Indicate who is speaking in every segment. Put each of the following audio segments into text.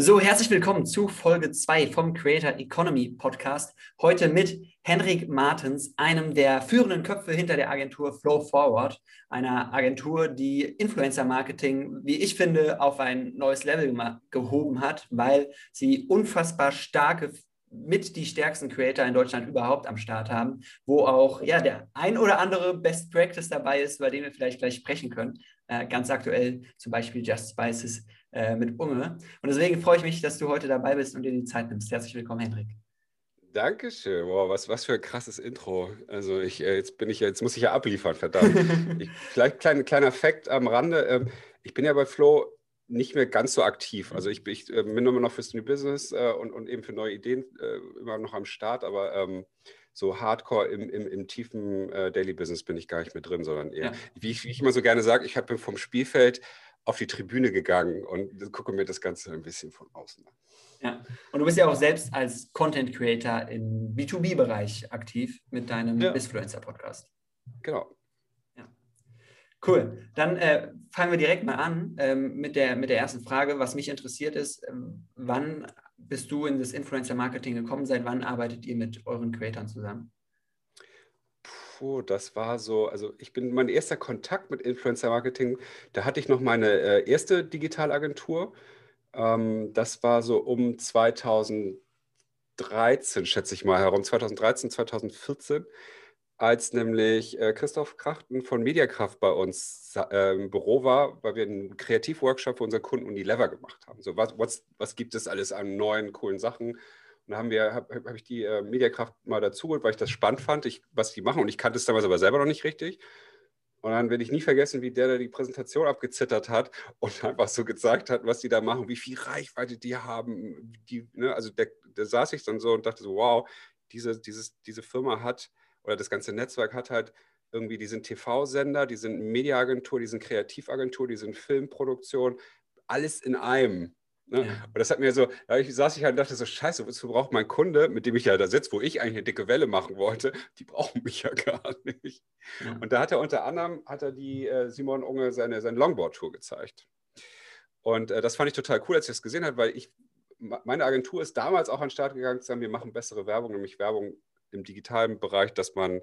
Speaker 1: So, herzlich willkommen zu Folge 2 vom Creator Economy Podcast. Heute mit Henrik Martens, einem der führenden Köpfe hinter der Agentur Flow Forward, einer Agentur, die Influencer Marketing, wie ich finde, auf ein neues Level gehoben hat, weil sie unfassbar starke mit die stärksten Creator in Deutschland überhaupt am Start haben, wo auch ja der ein oder andere Best Practice dabei ist, über den wir vielleicht gleich sprechen können. Äh, ganz aktuell zum Beispiel Just Spices äh, mit Unge. Und deswegen freue ich mich, dass du heute dabei bist und dir die Zeit nimmst. Herzlich willkommen, Hendrik.
Speaker 2: Dankeschön. Wow, was, was für ein krasses Intro. Also ich, äh, jetzt bin ich, jetzt muss ich ja abliefern, verdammt. ich, vielleicht ein kleiner Fakt am Rande. Ähm, ich bin ja bei Flo nicht mehr ganz so aktiv. Also ich, ich äh, bin immer noch fürs New Business äh, und, und eben für neue Ideen äh, immer noch am Start, aber ähm, so hardcore im, im, im tiefen Daily Business bin ich gar nicht mehr drin, sondern eher, ja. wie, ich, wie, ich, immer so gerne sage, ich bin vom Spielfeld auf die Tribüne gegangen und gucke mir das Ganze ein bisschen von außen an.
Speaker 1: Ja, und du bist ja auch selbst als Content Creator im B2B-Bereich aktiv mit deinem ja. Bisfluencer-Podcast.
Speaker 2: Genau.
Speaker 1: Ja. Cool. Dann äh, fangen wir direkt mal an ähm, mit, der, mit der ersten Frage. Was mich interessiert ist, ähm, wann bist du in das Influencer-Marketing gekommen? Seit wann arbeitet ihr mit euren Creatoren zusammen?
Speaker 2: Puh, das war so, also ich bin mein erster Kontakt mit Influencer Marketing, da hatte ich noch meine äh, erste Digitalagentur. Ähm, das war so um 2013, schätze ich mal, herum, 2013, 2014, als nämlich äh, Christoph Krachten von Mediakraft bei uns äh, im Büro war, weil wir einen Kreativworkshop für unseren Kunden Unilever gemacht haben. So, was, was, was gibt es alles an neuen, coolen Sachen? Und da haben wir, habe hab ich die äh, Mediakraft mal dazu geholt, weil ich das spannend fand, ich, was die machen. Und ich kannte es damals aber selber noch nicht richtig. Und dann werde ich nie vergessen, wie der, der die Präsentation abgezittert hat und einfach so gezeigt hat, was die da machen, wie viel Reichweite die haben. Die, ne, also da saß ich dann so und dachte so, wow, diese, dieses, diese Firma hat oder das ganze Netzwerk hat halt irgendwie, die sind TV-Sender, die sind Mediaagentur, die sind Kreativagentur, die sind Filmproduktion, alles in einem. Ne? Ja. Und das hat mir so, da ich, saß ich halt und dachte so, scheiße, wozu braucht mein Kunde, mit dem ich ja da sitze, wo ich eigentlich eine dicke Welle machen wollte, die brauchen mich ja gar nicht. Ja. Und da hat er unter anderem, hat er die äh, Simon Unge seine, seine Longboard-Tour gezeigt. Und äh, das fand ich total cool, als ich das gesehen habe, weil ich, meine Agentur ist damals auch an den Start gegangen, zu sagen, wir machen bessere Werbung, nämlich Werbung im digitalen Bereich, dass man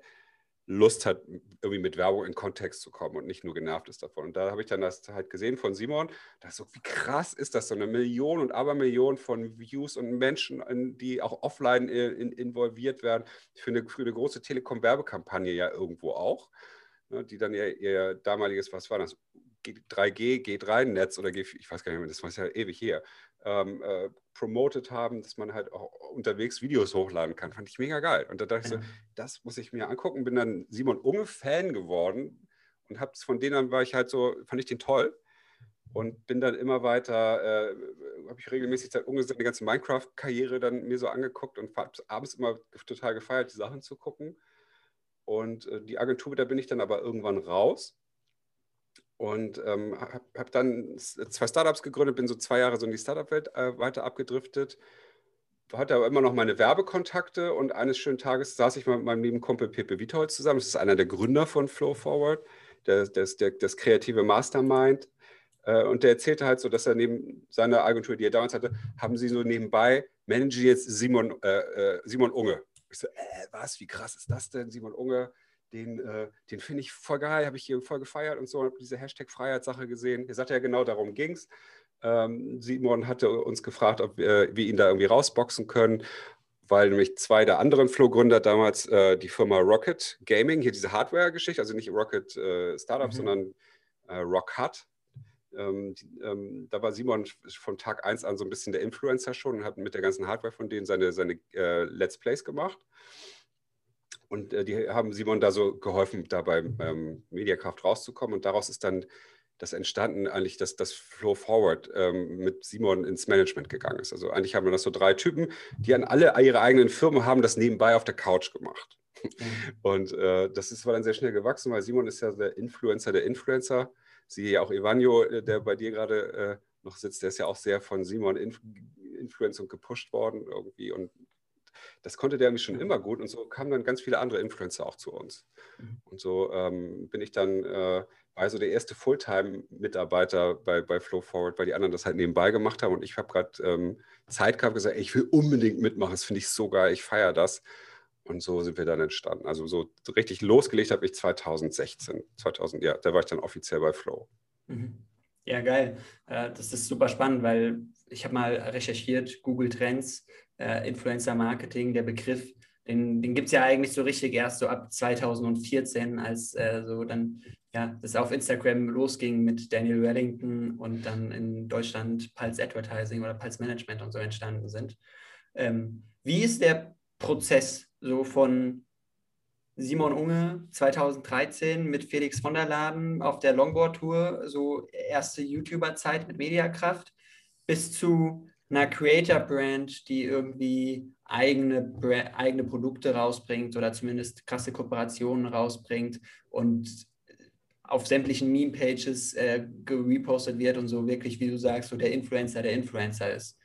Speaker 2: Lust hat, irgendwie mit Werbung in Kontext zu kommen und nicht nur genervt ist davon. Und da habe ich dann das halt gesehen von Simon. Da so, wie krass ist das, so eine Million und Abermillion von Views und Menschen, die auch offline in, involviert werden. Für eine, für eine große Telekom-Werbekampagne ja irgendwo auch, ne, die dann ihr, ihr damaliges, was war das, 3G, G3-Netz oder G, ich weiß gar nicht mehr, das war ja ewig hier, ähm, äh, promoted haben, dass man halt auch unterwegs Videos hochladen kann. Fand ich mega geil. Und da dachte ja. ich so, das muss ich mir angucken. Bin dann Simon Unge Fan geworden und hab's von denen dann war ich halt so, fand ich den toll und bin dann immer weiter, äh, habe ich regelmäßig seit ungefähr die ganze Minecraft-Karriere dann mir so angeguckt und habe abends immer total gefeiert, die Sachen zu gucken. Und äh, die Agentur, da bin ich dann aber irgendwann raus und ähm, habe hab dann zwei Startups gegründet, bin so zwei Jahre so in die Startup-Welt äh, weiter abgedriftet, hatte aber immer noch meine Werbekontakte und eines schönen Tages saß ich mit meinem lieben Kumpel Pepe Witholz zusammen. Das ist einer der Gründer von Flow Forward, der, das, der, das kreative Mastermind. Äh, und der erzählte halt so, dass er neben seiner Agentur, die er damals hatte, haben sie so nebenbei, managen jetzt Simon, äh, äh, Simon Unge. Ich so, äh, was, wie krass ist das denn, Simon Unge? Den, äh, den finde ich voll geil, habe ich hier voll gefeiert und so, habe diese Hashtag-Freiheitssache gesehen. Er sagte ja genau, darum ging es. Ähm, Simon hatte uns gefragt, ob wir, wir ihn da irgendwie rausboxen können, weil nämlich zwei der anderen Flow-Gründer damals äh, die Firma Rocket Gaming, hier diese Hardware-Geschichte, also nicht Rocket äh, Startup, mhm. sondern äh, Rock Hut. Ähm, die, ähm, da war Simon von Tag 1 an so ein bisschen der Influencer schon und hat mit der ganzen Hardware von denen seine, seine äh, Let's Plays gemacht. Und äh, die haben Simon da so geholfen, da beim ähm, Mediakraft rauszukommen. Und daraus ist dann das entstanden, eigentlich, dass das Flow Forward ähm, mit Simon ins Management gegangen ist. Also eigentlich haben wir das so drei Typen, die an alle ihre eigenen Firmen haben das nebenbei auf der Couch gemacht. Mhm. Und äh, das ist war dann sehr schnell gewachsen, weil Simon ist ja der Influencer der Influencer. Siehe ja auch Ivanio, äh, der bei dir gerade äh, noch sitzt, der ist ja auch sehr von Simon Inf Influencing gepusht worden irgendwie und das konnte der nämlich schon immer gut und so kamen dann ganz viele andere Influencer auch zu uns. Mhm. Und so ähm, bin ich dann, äh, war so der erste Fulltime-Mitarbeiter bei, bei Flow Forward, weil die anderen das halt nebenbei gemacht haben. Und ich habe gerade ähm, Zeit gehabt, gesagt, ey, ich will unbedingt mitmachen, das finde ich so geil, ich feiere das. Und so sind wir dann entstanden. Also so richtig losgelegt habe ich 2016. 2000, ja, da war ich dann offiziell bei Flow.
Speaker 1: Mhm. Ja, geil. Äh, das ist super spannend, weil ich habe mal recherchiert, Google Trends, äh, Influencer Marketing, der Begriff, den, den gibt es ja eigentlich so richtig erst so ab 2014, als äh, so dann ja, das auf Instagram losging mit Daniel Wellington und dann in Deutschland Pulse Advertising oder Pulse Management und so entstanden sind. Ähm, wie ist der Prozess so von Simon Unge 2013 mit Felix von der Laden auf der Longboard-Tour, so erste YouTuber-Zeit mit Mediakraft, bis zu einer Creator-Brand, die irgendwie eigene, eigene Produkte rausbringt oder zumindest krasse Kooperationen rausbringt und auf sämtlichen Meme-Pages äh, gepostet wird und so wirklich, wie du sagst, so der Influencer der Influencer ist.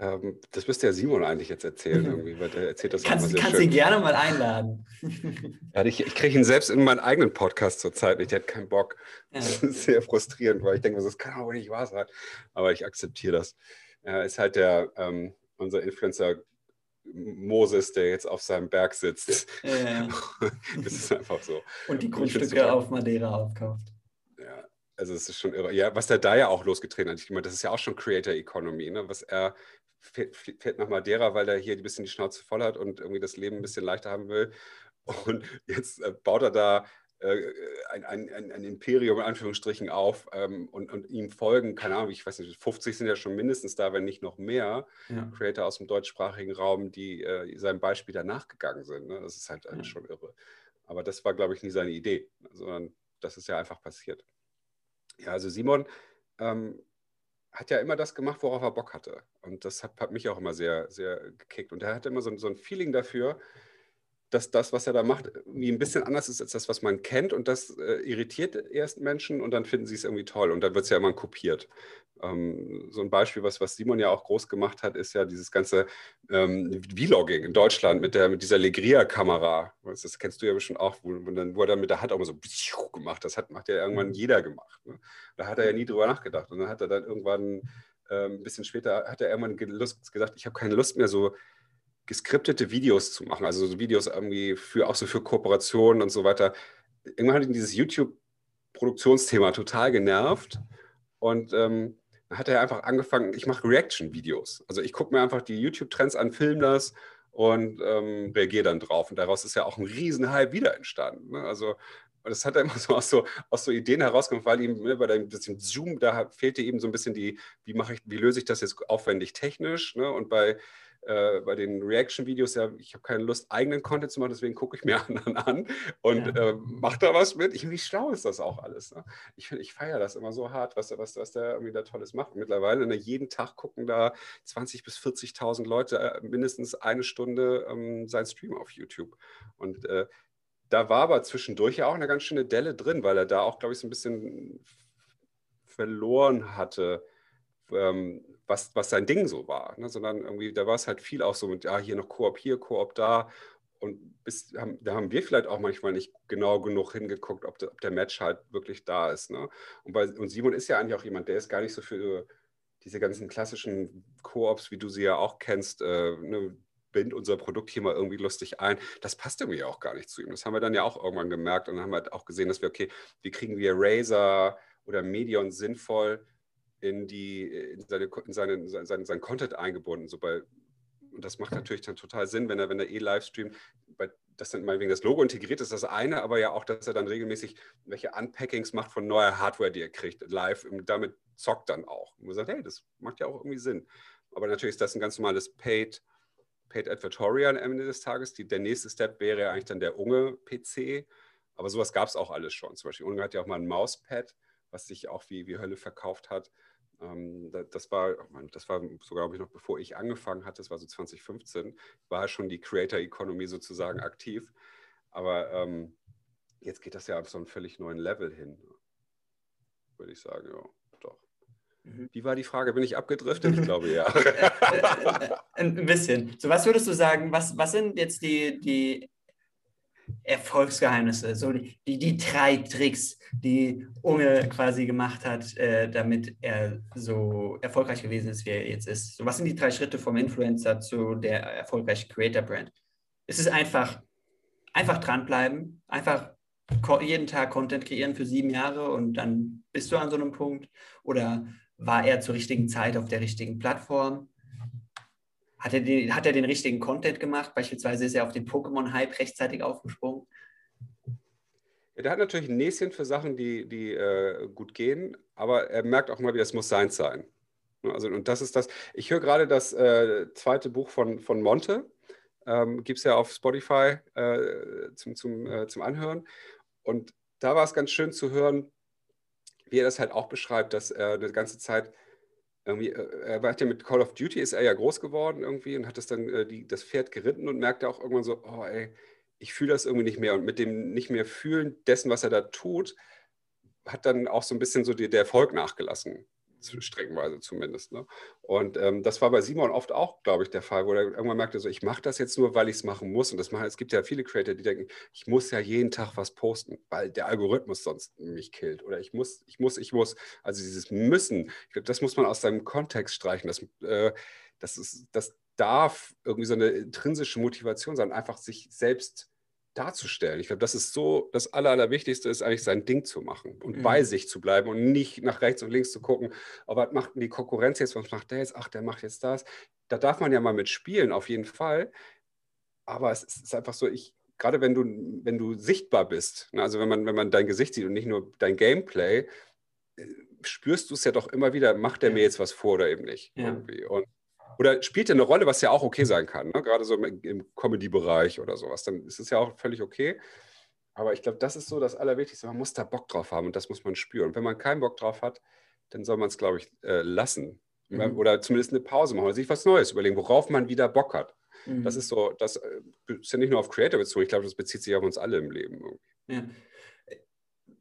Speaker 2: Ähm, das müsste ja Simon eigentlich jetzt erzählen, irgendwie, weil der erzählt das
Speaker 1: kannst, sehr Kannst ihn gerne mal einladen.
Speaker 2: ja, ich, ich kriege ihn selbst in meinen eigenen Podcast zurzeit nicht, der hat keinen Bock. Das ist sehr frustrierend, weil ich denke, das kann auch nicht wahr sein. Aber ich akzeptiere das. Er ist halt der, ähm, unser Influencer Moses, der jetzt auf seinem Berg sitzt. Ja. das ist einfach so.
Speaker 1: Und die Grundstücke auf Madeira aufkauft.
Speaker 2: Ja, also es ist schon irre. Ja, was der da ja auch losgetreten hat, ich meine, das ist ja auch schon Creator Economy, ne? was er fährt, fährt nach Madeira, weil er hier ein bisschen die Schnauze voll hat und irgendwie das Leben ein bisschen leichter haben will. Und jetzt äh, baut er da äh, ein, ein, ein, Imperium in Anführungsstrichen auf ähm, und, und, ihm folgen, keine Ahnung, ich weiß nicht, 50 sind ja schon mindestens da, wenn nicht noch mehr ja. Creator aus dem deutschsprachigen Raum, die äh, seinem Beispiel danach gegangen sind. Ne? Das ist halt ja. schon irre. Aber das war, glaube ich, nie seine Idee, sondern das ist ja einfach passiert. Ja, also Simon ähm, hat ja immer das gemacht, worauf er Bock hatte. Und das hat, hat mich auch immer sehr, sehr gekickt. Und er hatte immer so, so ein Feeling dafür, dass das, was er da macht, irgendwie ein bisschen anders ist als das, was man kennt. Und das äh, irritiert erst Menschen und dann finden sie es irgendwie toll. Und dann wird es ja immer kopiert. Ähm, so ein Beispiel, was, was Simon ja auch groß gemacht hat, ist ja dieses ganze ähm, Vlogging in Deutschland mit, der, mit dieser Legria-Kamera. Das kennst du ja bestimmt auch, wo, wo, dann, wo er dann mit der Hand auch mal so gemacht Das hat, macht ja irgendwann mhm. jeder gemacht. Ne? Da hat er ja nie drüber nachgedacht. Und dann hat er dann irgendwann, äh, ein bisschen später, hat er irgendwann gesagt, ich habe keine Lust mehr so geskriptete Videos zu machen, also so Videos irgendwie für auch so für Kooperationen und so weiter. Irgendwann hat ihn dieses YouTube-Produktionsthema total genervt und ähm, hat er einfach angefangen, ich mache Reaction-Videos. Also ich gucke mir einfach die YouTube-Trends an, film das und ähm, reagiere dann drauf. Und daraus ist ja auch ein Riesenhype wieder entstanden. Ne? Also das hat er immer so aus so, aus so Ideen herausgekommen, weil ihm ne, bei dem bisschen Zoom, da fehlte eben so ein bisschen die, wie mache ich, wie löse ich das jetzt aufwendig technisch? Ne? Und bei äh, bei den Reaction-Videos ja, ich habe keine Lust, eigenen Content zu machen, deswegen gucke ich mir anderen an und ja. äh, mache da was mit. Ich, wie schlau ist das auch alles? Ne? Ich, ich feiere das immer so hart, was, was, was der irgendwie da Tolles macht. Und mittlerweile ne, jeden Tag gucken da 20.000 bis 40.000 Leute äh, mindestens eine Stunde ähm, sein Stream auf YouTube. Und äh, da war aber zwischendurch ja auch eine ganz schöne Delle drin, weil er da auch, glaube ich, so ein bisschen verloren hatte. Ähm, was, was sein Ding so war, ne? sondern irgendwie, da war es halt viel auch so mit, ja, hier noch Koop hier, Koop da. Und bis, haben, da haben wir vielleicht auch manchmal nicht genau genug hingeguckt, ob, de, ob der Match halt wirklich da ist. Ne? Und, bei, und Simon ist ja eigentlich auch jemand, der ist gar nicht so für diese ganzen klassischen Koops, wie du sie ja auch kennst, äh, ne, bind unser Produkt hier mal irgendwie lustig ein. Das passt irgendwie auch gar nicht zu ihm. Das haben wir dann ja auch irgendwann gemerkt und dann haben wir auch gesehen, dass wir, okay, wie kriegen wir Razer oder Medion sinnvoll in, die, in, seine, in seinen, seinen, seinen Content eingebunden. So bei, und das macht natürlich dann total Sinn, wenn er, wenn er eh Livestream, bei, das dann meinetwegen das Logo integriert ist, das eine, aber ja auch, dass er dann regelmäßig welche Unpackings macht von neuer Hardware, die er kriegt, live und damit zockt dann auch. Und man sagt, hey, das macht ja auch irgendwie Sinn. Aber natürlich ist das ein ganz normales Paid, Paid Advertorial am Ende des Tages. Die, der nächste Step wäre ja eigentlich dann der Unge-PC. Aber sowas gab es auch alles schon. Zum Beispiel Unge hat ja auch mal ein Mauspad, was sich auch wie, wie Hölle verkauft hat. Ähm, das war, oh das war sogar, glaube ich, noch bevor ich angefangen hatte, das war so 2015, war schon die Creator Economy sozusagen aktiv. Aber ähm, jetzt geht das ja auf so einen völlig neuen Level hin, würde ich sagen, ja, doch. Mhm. Wie war die Frage? Bin ich abgedriftet? Ich glaube ja.
Speaker 1: Ein bisschen. So, was würdest du sagen, was, was sind jetzt die, die Erfolgsgeheimnisse, so die, die, die, drei Tricks, die Unge quasi gemacht hat, äh, damit er so erfolgreich gewesen ist, wie er jetzt ist. So, was sind die drei Schritte vom Influencer zu der erfolgreichen Creator-Brand? Es ist einfach, einfach dranbleiben, einfach jeden Tag Content kreieren für sieben Jahre und dann bist du an so einem Punkt. Oder war er zur richtigen Zeit auf der richtigen Plattform? Hat er, den, hat er den richtigen Content gemacht? Beispielsweise ist er auf den Pokémon-Hype rechtzeitig aufgesprungen.
Speaker 2: Ja, der hat natürlich ein Näschen für Sachen, die, die äh, gut gehen, aber er merkt auch mal wieder, es muss seins sein. Also, und das ist das. Ich höre gerade das äh, zweite Buch von, von Monte. Ähm, Gibt es ja auf Spotify äh, zum, zum, äh, zum Anhören. Und da war es ganz schön zu hören, wie er das halt auch beschreibt, dass er eine ganze Zeit irgendwie, äh, er war ja mit Call of Duty, ist er ja groß geworden irgendwie und hat das dann äh, die, das Pferd geritten und merkte auch irgendwann so, oh ey, ich fühle das irgendwie nicht mehr. Und mit dem nicht mehr fühlen dessen, was er da tut, hat dann auch so ein bisschen so die, der Erfolg nachgelassen streckenweise zumindest. Ne? Und ähm, das war bei Simon oft auch, glaube ich, der Fall, wo er irgendwann merkte, so, ich mache das jetzt nur, weil ich es machen muss. Und das machen, es gibt ja viele Creator, die denken, ich muss ja jeden Tag was posten, weil der Algorithmus sonst mich killt. Oder ich muss, ich muss, ich muss. Also dieses Müssen, ich glaube, das muss man aus seinem Kontext streichen. Das, äh, das, ist, das darf irgendwie so eine intrinsische Motivation sein, einfach sich selbst darzustellen. Ich glaube, das ist so, das Aller, Allerwichtigste ist eigentlich sein Ding zu machen und mhm. bei sich zu bleiben und nicht nach rechts und links zu gucken, oh, was macht die Konkurrenz jetzt, was macht der jetzt, ach, der macht jetzt das. Da darf man ja mal mitspielen, auf jeden Fall. Aber es ist einfach so, ich, gerade wenn du, wenn du sichtbar bist, ne, also wenn man, wenn man dein Gesicht sieht und nicht nur dein Gameplay, äh, spürst du es ja doch immer wieder, macht der mir jetzt was vor oder eben nicht. Ja. Und oder spielt ja eine Rolle, was ja auch okay sein kann, ne? gerade so im, im Comedy-Bereich oder sowas, dann ist es ja auch völlig okay. Aber ich glaube, das ist so das Allerwichtigste. Man muss da Bock drauf haben und das muss man spüren. Und wenn man keinen Bock drauf hat, dann soll man es, glaube ich, äh, lassen. Mhm. Oder zumindest eine Pause machen oder sich was Neues überlegen, worauf man wieder Bock hat. Mhm. Das ist so, das äh, ist ja nicht nur auf Creator bezogen, ich glaube, das bezieht sich auf uns alle im Leben. Ja.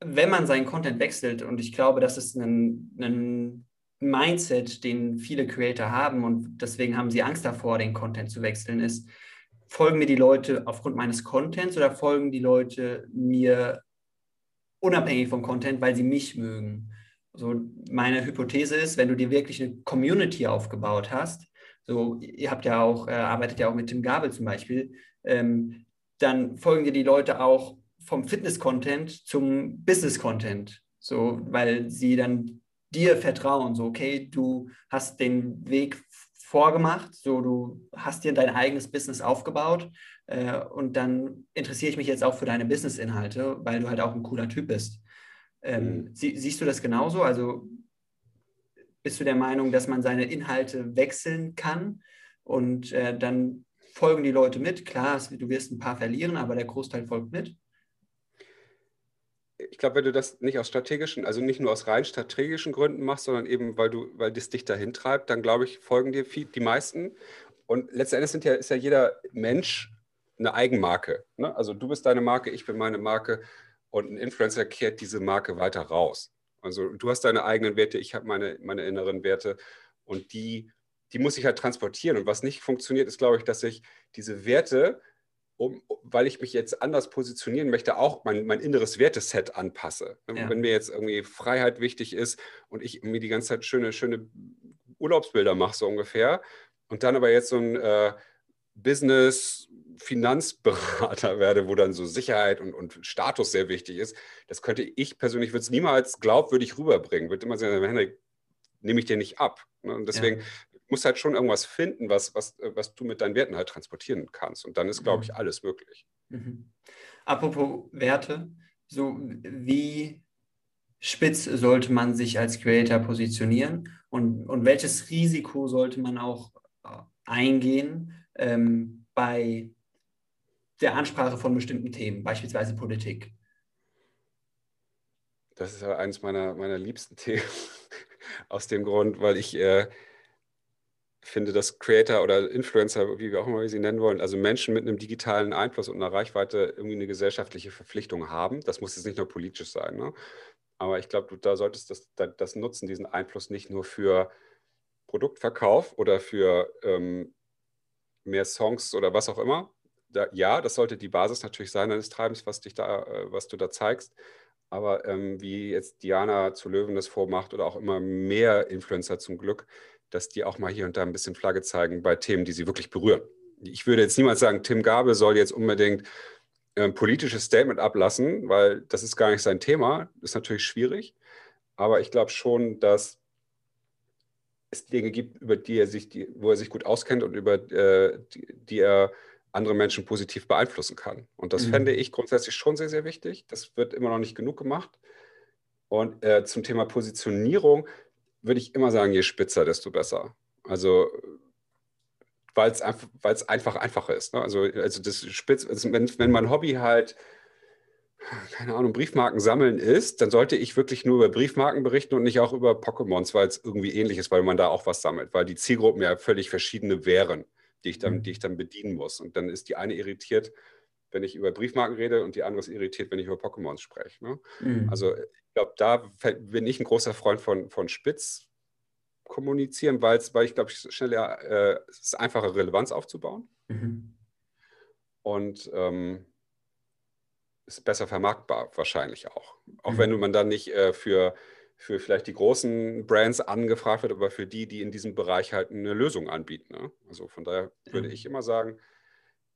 Speaker 1: Wenn man seinen Content wechselt, und ich glaube, das ist ein, ein Mindset, den viele Creator haben und deswegen haben sie Angst davor, den Content zu wechseln, ist, folgen mir die Leute aufgrund meines Contents oder folgen die Leute mir unabhängig vom Content, weil sie mich mögen? So meine Hypothese ist, wenn du dir wirklich eine Community aufgebaut hast, so ihr habt ja auch, äh, arbeitet ja auch mit Tim Gabel zum Beispiel, ähm, dann folgen dir die Leute auch vom Fitness-Content zum Business-Content, so weil sie dann dir vertrauen, so okay, du hast den Weg vorgemacht, so du hast dir dein eigenes Business aufgebaut äh, und dann interessiere ich mich jetzt auch für deine Business-Inhalte, weil du halt auch ein cooler Typ bist. Ähm, mhm. sie, siehst du das genauso? Also bist du der Meinung, dass man seine Inhalte wechseln kann und äh, dann folgen die Leute mit? Klar, du wirst ein paar verlieren, aber der Großteil folgt mit
Speaker 2: ich glaube, wenn du das nicht aus strategischen, also nicht nur aus rein strategischen Gründen machst, sondern eben, weil du, weil das dich dahin treibt, dann glaube ich, folgen dir viel, die meisten. Und letztendlich sind ja, ist ja jeder Mensch eine Eigenmarke. Ne? Also du bist deine Marke, ich bin meine Marke und ein Influencer kehrt diese Marke weiter raus. Also du hast deine eigenen Werte, ich habe meine, meine inneren Werte und die, die muss ich halt transportieren. Und was nicht funktioniert, ist, glaube ich, dass ich diese Werte um, weil ich mich jetzt anders positionieren möchte, auch mein, mein inneres Werteset anpasse. Ja. Wenn mir jetzt irgendwie Freiheit wichtig ist und ich mir die ganze Zeit schöne, schöne Urlaubsbilder mache, so ungefähr, und dann aber jetzt so ein äh, Business, Finanzberater werde, wo dann so Sicherheit und, und Status sehr wichtig ist, das könnte ich persönlich, würde es niemals glaubwürdig rüberbringen. Würde immer sagen, Henrik, nehme ich dir nicht ab. Ne? Und deswegen ja musst halt schon irgendwas finden, was, was, äh, was du mit deinen Werten halt transportieren kannst. Und dann ist, glaube ich, mhm. alles möglich.
Speaker 1: Mhm. Apropos Werte, so wie spitz sollte man sich als Creator positionieren und, und welches Risiko sollte man auch äh, eingehen ähm, bei der Ansprache von bestimmten Themen, beispielsweise Politik?
Speaker 2: Das ist ja eines meiner, meiner liebsten Themen aus dem Grund, weil ich äh, finde, dass Creator oder Influencer, wie wir auch immer sie nennen wollen, also Menschen mit einem digitalen Einfluss und einer Reichweite irgendwie eine gesellschaftliche Verpflichtung haben. Das muss jetzt nicht nur politisch sein. Ne? Aber ich glaube, du da solltest das, das nutzen, diesen Einfluss nicht nur für Produktverkauf oder für ähm, mehr Songs oder was auch immer, da, ja, das sollte die Basis natürlich sein deines Treibens, was, dich da, äh, was du da zeigst. Aber ähm, wie jetzt Diana zu Löwen das vormacht oder auch immer mehr Influencer zum Glück, dass die auch mal hier und da ein bisschen Flagge zeigen bei Themen, die sie wirklich berühren. Ich würde jetzt niemals sagen, Tim Gabel soll jetzt unbedingt ein politisches Statement ablassen, weil das ist gar nicht sein Thema. Das ist natürlich schwierig. Aber ich glaube schon, dass es Dinge gibt, über die er sich, die, wo er sich gut auskennt und über äh, die, die, er andere Menschen positiv beeinflussen kann. Und das mhm. fände ich grundsätzlich schon sehr, sehr wichtig. Das wird immer noch nicht genug gemacht. Und äh, zum Thema Positionierung würde ich immer sagen, je spitzer, desto besser. Also weil es einfach, einfach einfacher ist. Ne? Also, also das Spitz, also wenn, wenn mein Hobby halt keine Ahnung, Briefmarken sammeln ist, dann sollte ich wirklich nur über Briefmarken berichten und nicht auch über Pokémons, weil es irgendwie ähnlich ist, weil man da auch was sammelt, weil die Zielgruppen ja völlig verschiedene wären, die ich dann, mhm. die ich dann bedienen muss. Und dann ist die eine irritiert, wenn ich über Briefmarken rede und die andere ist irritiert, wenn ich über Pokémons spreche. Ne? Mhm. Also ich glaube, da bin ich ein großer Freund von, von Spitz kommunizieren, weil ich glaube, schneller äh, es ist einfacher, Relevanz aufzubauen. Mhm. Und ähm, ist besser vermarktbar wahrscheinlich auch. Auch mhm. wenn man dann nicht äh, für, für vielleicht die großen Brands angefragt wird, aber für die, die in diesem Bereich halt eine Lösung anbieten. Ne? Also von daher würde ich immer sagen,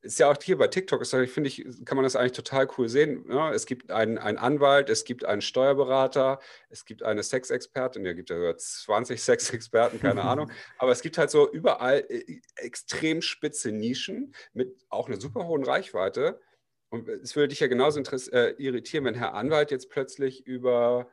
Speaker 2: ist ja auch hier bei TikTok, ist, finde ich, kann man das eigentlich total cool sehen. Ja, ne? es gibt einen, einen Anwalt, es gibt einen Steuerberater, es gibt eine Sexexpertin, ja, gibt ja sogar 20 Sexexperten, keine Ahnung. Aber es gibt halt so überall äh, extrem spitze Nischen mit auch einer super hohen Reichweite. Und es würde dich ja genauso äh, irritieren, wenn Herr Anwalt jetzt plötzlich über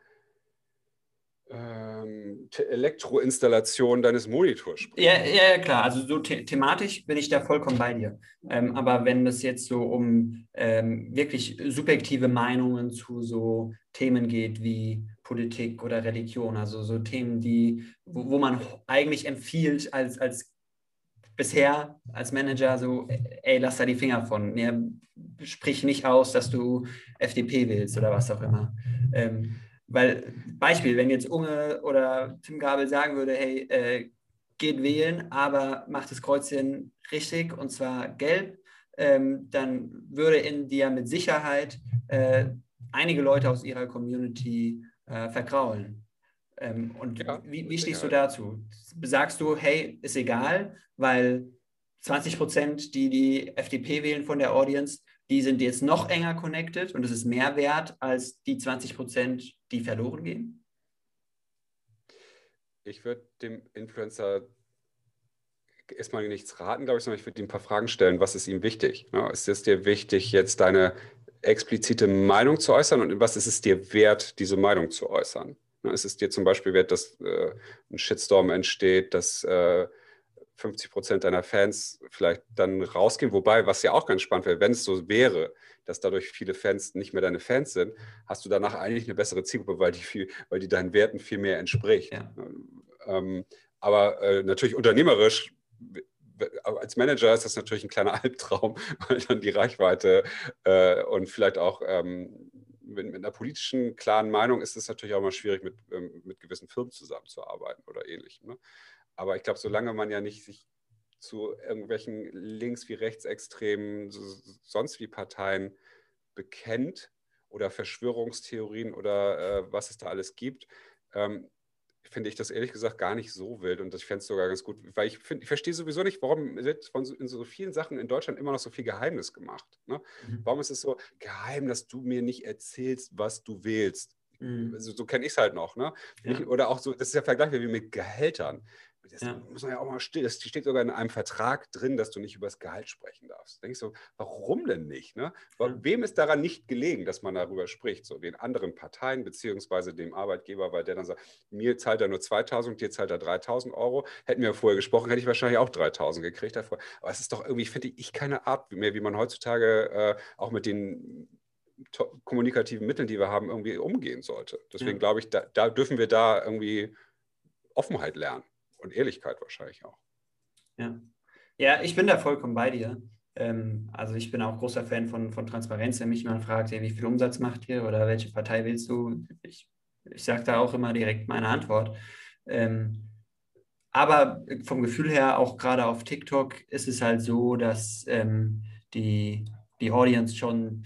Speaker 2: ähm, Elektroinstallation deines Monitors.
Speaker 1: Ja, ja, klar. Also so the thematisch bin ich da vollkommen bei dir. Ähm, aber wenn es jetzt so um ähm, wirklich subjektive Meinungen zu so Themen geht wie Politik oder Religion, also so Themen, die, wo, wo man eigentlich empfiehlt als, als bisher als Manager so, ey, lass da die Finger von. Ja, sprich nicht aus, dass du FDP willst oder was auch immer. Ähm, weil, Beispiel, wenn jetzt Unge oder Tim Gabel sagen würde, hey, äh, geht wählen, aber macht das Kreuzchen richtig und zwar gelb, ähm, dann würde in dir mit Sicherheit äh, einige Leute aus ihrer Community äh, vergraulen. Ähm, und ja, wie, wie stehst du dazu? Sagst du, hey, ist egal, weil 20 Prozent, die die FDP wählen von der Audience, die sind jetzt noch enger connected und es ist mehr wert als die 20 Prozent, die verloren gehen?
Speaker 2: Ich würde dem Influencer erstmal nichts raten, glaube ich, sondern ich würde ihm ein paar Fragen stellen. Was ist ihm wichtig? Ist es dir wichtig, jetzt deine explizite Meinung zu äußern und was ist es dir wert, diese Meinung zu äußern? Ne, es ist dir zum Beispiel wert, dass äh, ein Shitstorm entsteht, dass äh, 50 Prozent deiner Fans vielleicht dann rausgehen. Wobei, was ja auch ganz spannend wäre, wenn es so wäre, dass dadurch viele Fans nicht mehr deine Fans sind, hast du danach eigentlich eine bessere Zielgruppe, weil die, viel, weil die deinen Werten viel mehr entspricht. Ja. Ähm, aber äh, natürlich unternehmerisch als Manager ist das natürlich ein kleiner Albtraum, weil dann die Reichweite äh, und vielleicht auch ähm, mit, mit, einer politischen, klaren Meinung ist es natürlich auch mal schwierig, mit, ähm, mit gewissen Firmen zusammenzuarbeiten oder ähnlichem. Ne? Aber ich glaube, solange man ja nicht sich zu irgendwelchen links- wie rechtsextremen, so, sonst wie Parteien bekennt oder Verschwörungstheorien oder äh, was es da alles gibt, ähm, finde ich das ehrlich gesagt gar nicht so wild und ich fände es sogar ganz gut, weil ich, find, ich verstehe sowieso nicht, warum wird von so, in so vielen Sachen in Deutschland immer noch so viel Geheimnis gemacht. Ne? Mhm. Warum ist es so geheim, dass du mir nicht erzählst, was du wählst? Mhm. Also, so kenne ich es halt noch. Ne? Ja. Oder auch so, das ist ja vergleichbar wie mit Gehältern. Das ja. muss man ja auch mal still. Das steht sogar in einem Vertrag drin, dass du nicht über das Gehalt sprechen darfst. Da ich so, warum denn nicht? Ne? Wem ist daran nicht gelegen, dass man darüber spricht? So den anderen Parteien beziehungsweise dem Arbeitgeber, weil der dann sagt, mir zahlt er nur 2000, dir zahlt er 3000 Euro. Hätten wir vorher gesprochen, hätte ich wahrscheinlich auch 3000 gekriegt davor. Aber es ist doch irgendwie, finde ich, keine Art mehr, wie man heutzutage äh, auch mit den kommunikativen Mitteln, die wir haben, irgendwie umgehen sollte. Deswegen ja. glaube ich, da, da dürfen wir da irgendwie Offenheit lernen und Ehrlichkeit wahrscheinlich auch.
Speaker 1: Ja, ja ich bin da vollkommen bei dir. Ähm, also ich bin auch großer Fan von, von Transparenz. Wenn mich jemand fragt, wie viel Umsatz macht ihr oder welche Partei willst du, ich, ich sage da auch immer direkt meine Antwort. Ähm, aber vom Gefühl her, auch gerade auf TikTok, ist es halt so, dass ähm, die, die Audience schon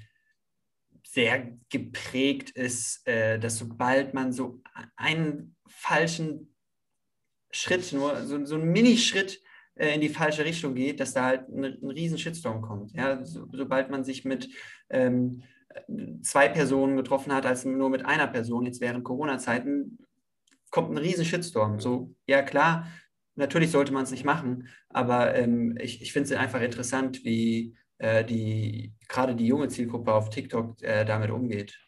Speaker 1: sehr geprägt ist, äh, dass sobald man so einen falschen Schritt, nur so, so einen Minischritt äh, in die falsche Richtung geht, dass da halt ein, ein riesen Shitstorm kommt. Ja? So, sobald man sich mit ähm, zwei Personen getroffen hat, als nur mit einer Person, jetzt während Corona-Zeiten, kommt ein riesen Shitstorm. So, ja klar, natürlich sollte man es nicht machen, aber ähm, ich, ich finde es einfach interessant, wie äh, die gerade die junge Zielgruppe auf TikTok äh, damit umgeht.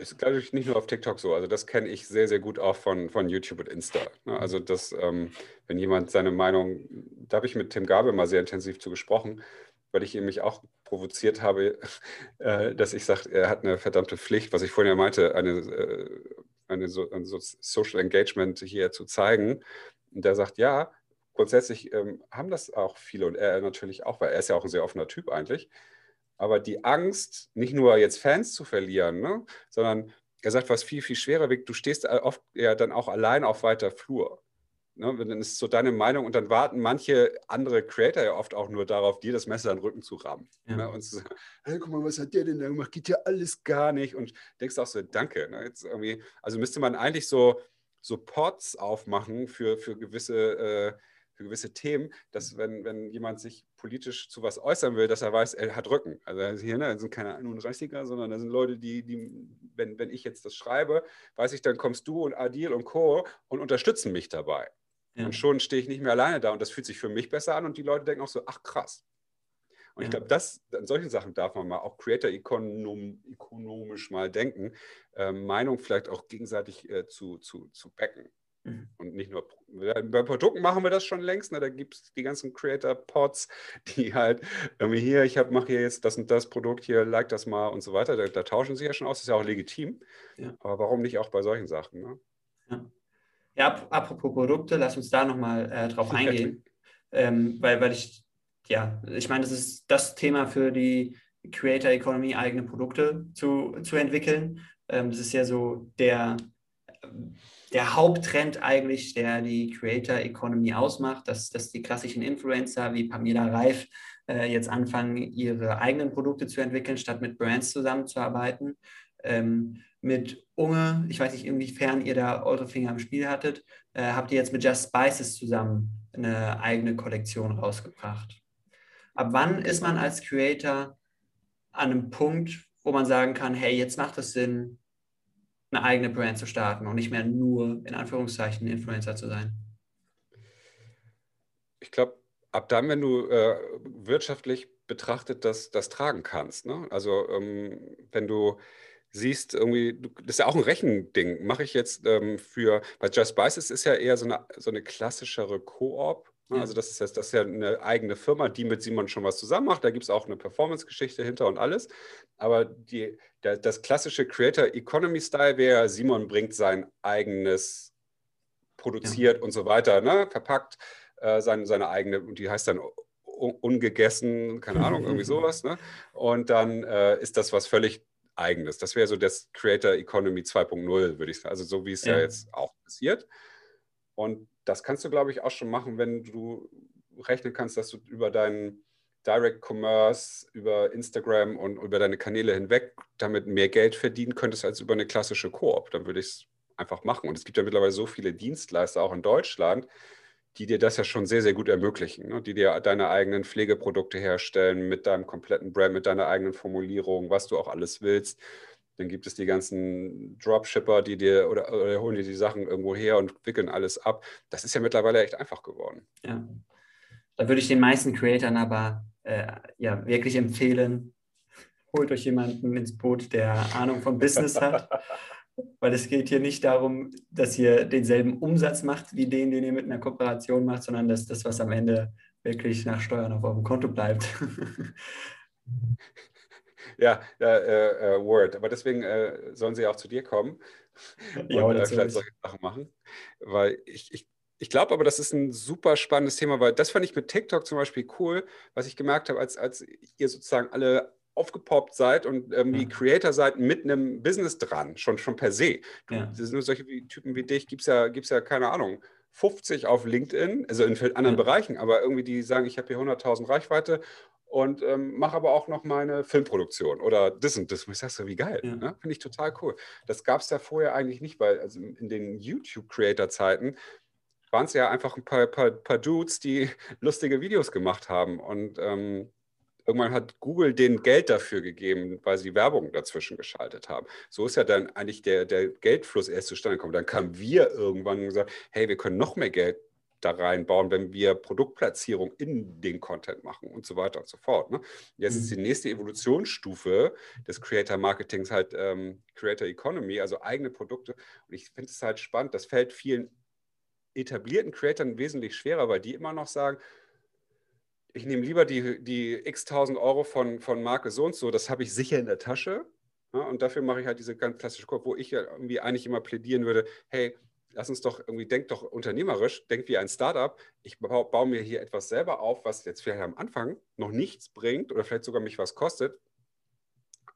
Speaker 2: Ist, glaube ich, nicht nur auf TikTok so. Also das kenne ich sehr, sehr gut auch von, von YouTube und Insta. Ne? Also dass, ähm, wenn jemand seine Meinung, da habe ich mit Tim Gabel mal sehr intensiv zu gesprochen, weil ich ihn mich auch provoziert habe, äh, dass ich sage, er hat eine verdammte Pflicht, was ich vorhin ja meinte, eine, äh, eine, so, ein Social Engagement hier zu zeigen. Und der sagt, ja, grundsätzlich ähm, haben das auch viele und er natürlich auch, weil er ist ja auch ein sehr offener Typ eigentlich. Aber die Angst, nicht nur jetzt Fans zu verlieren, ne, sondern er sagt, was viel, viel schwerer wiegt, du stehst oft ja dann auch allein auf weiter Flur. Ne, dann ist so deine Meinung und dann warten manche andere Creator ja oft auch nur darauf, dir das Messer in den Rücken zu rammen. Ja. Ne, und zu sagen, hey, guck mal, was hat der denn da gemacht? Geht ja alles gar nicht. Und denkst auch so, danke. Ne, jetzt irgendwie, also müsste man eigentlich so, so Pods aufmachen für, für gewisse äh, für gewisse Themen, dass wenn, wenn jemand sich politisch zu was äußern will, dass er weiß, er hat Rücken. Also hier ne, sind keine 31er, sondern da sind Leute, die, die wenn, wenn ich jetzt das schreibe, weiß ich, dann kommst du und Adil und Co. und unterstützen mich dabei. Ja. Und schon stehe ich nicht mehr alleine da und das fühlt sich für mich besser an und die Leute denken auch so, ach krass. Und ja. ich glaube, das, an solchen Sachen darf man mal auch Creator-ökonomisch mal denken, äh, Meinung vielleicht auch gegenseitig äh, zu, zu, zu backen. Mhm. Und nicht nur bei Produkten machen wir das schon längst. Ne? Da gibt es die ganzen Creator-Pods, die halt irgendwie hier, ich mache hier jetzt das und das Produkt hier, like das mal und so weiter. Da, da tauschen sie ja schon aus, das ist ja auch legitim. Ja. Aber warum nicht auch bei solchen Sachen? Ne?
Speaker 1: Ja. ja, apropos Produkte, lass uns da nochmal äh, drauf eingehen. ähm, weil, weil ich, ja, ich meine, das ist das Thema für die Creator Economy, eigene Produkte zu, zu entwickeln. Ähm, das ist ja so der der Haupttrend eigentlich, der die Creator Economy ausmacht, dass, dass die klassischen Influencer wie Pamela Reif äh, jetzt anfangen, ihre eigenen Produkte zu entwickeln, statt mit Brands zusammenzuarbeiten. Ähm, mit Unge, ich weiß nicht, inwiefern ihr da eure Finger im Spiel hattet, äh, habt ihr jetzt mit Just Spices zusammen eine eigene Kollektion rausgebracht. Ab wann ist man als Creator an einem Punkt, wo man sagen kann, hey, jetzt macht es Sinn, eine eigene Brand zu starten und nicht mehr nur in Anführungszeichen Influencer zu sein?
Speaker 2: Ich glaube, ab dann, wenn du äh, wirtschaftlich betrachtet das, das tragen kannst. Ne? Also ähm, wenn du siehst, irgendwie, das ist ja auch ein Rechending. Mache ich jetzt ähm, für, bei Just Spices ist ja eher so eine, so eine klassischere Koop. Ne? Also das ist, das ist ja eine eigene Firma, die mit Simon schon was zusammen macht. Da gibt es auch eine Performance-Geschichte hinter und alles. Aber die, der, das klassische Creator Economy Style wäre, Simon bringt sein eigenes produziert ja. und so weiter, ne? verpackt äh, seine, seine eigene, und die heißt dann ungegessen, keine Ahnung, irgendwie sowas. Ne? Und dann äh, ist das was völlig eigenes. Das wäre so das Creator Economy 2.0, würde ich sagen. Also so wie es ja. ja jetzt auch passiert. Und das kannst du, glaube ich, auch schon machen, wenn du rechnen kannst, dass du über deinen Direct Commerce, über Instagram und über deine Kanäle hinweg damit mehr Geld verdienen könntest als über eine klassische Koop. Dann würde ich es einfach machen. Und es gibt ja mittlerweile so viele Dienstleister auch in Deutschland, die dir das ja schon sehr, sehr gut ermöglichen, ne? die dir deine eigenen Pflegeprodukte herstellen mit deinem kompletten Brand, mit deiner eigenen Formulierung, was du auch alles willst. Dann gibt es die ganzen Dropshipper, die dir oder, oder holen dir die Sachen irgendwo her und wickeln alles ab. Das ist ja mittlerweile echt einfach geworden.
Speaker 1: Ja. Da würde ich den meisten Creatoren aber äh, ja, wirklich empfehlen, holt euch jemanden ins Boot, der Ahnung vom Business hat. Weil es geht hier nicht darum, dass ihr denselben Umsatz macht wie den, den ihr mit einer Kooperation macht, sondern dass das, was am Ende wirklich nach Steuern auf eurem Konto bleibt.
Speaker 2: ja, äh, äh, Word. Aber deswegen äh, sollen sie auch zu dir kommen ja, und äh, vielleicht solche Sachen machen. Weil ich, ich, ich glaube aber, das ist ein super spannendes Thema, weil das fand ich mit TikTok zum Beispiel cool, was ich gemerkt habe, als, als ihr sozusagen alle aufgepoppt seid und irgendwie ja. Creator seid mit einem Business dran, schon, schon per se. Du, ja. Das sind nur solche Typen wie dich, gibt es ja, gibt's ja, keine Ahnung, 50 auf LinkedIn, also in anderen ja. Bereichen, aber irgendwie die sagen, ich habe hier 100.000 Reichweite und ähm, mache aber auch noch meine Filmproduktion oder das und das. Und ich sage so, wie geil, ja. ne? finde ich total cool. Das gab es ja vorher eigentlich nicht, weil also in den YouTube-Creator-Zeiten waren es ja einfach ein paar, paar, paar, Dudes, die lustige Videos gemacht haben und ähm, irgendwann hat Google denen Geld dafür gegeben, weil sie Werbung dazwischen geschaltet haben. So ist ja dann eigentlich der, der Geldfluss erst zustande gekommen. Dann kamen wir irgendwann und gesagt, hey, wir können noch mehr Geld da reinbauen, wenn wir Produktplatzierung in den Content machen und so weiter und so fort. Ne? Jetzt mhm. ist die nächste Evolutionsstufe des Creator Marketings halt ähm, Creator Economy, also eigene Produkte. Und ich finde es halt spannend, das fällt vielen etablierten Creatoren wesentlich schwerer, weil die immer noch sagen, ich nehme lieber die, die x tausend Euro von, von Marke so und so, das habe ich sicher in der Tasche. Ja, und dafür mache ich halt diese ganz klassische Kurve, wo ich ja irgendwie eigentlich immer plädieren würde, hey, lass uns doch irgendwie, denk doch unternehmerisch, denk wie ein Startup. Ich baue, baue, mir hier etwas selber auf, was jetzt vielleicht am Anfang noch nichts bringt oder vielleicht sogar mich was kostet.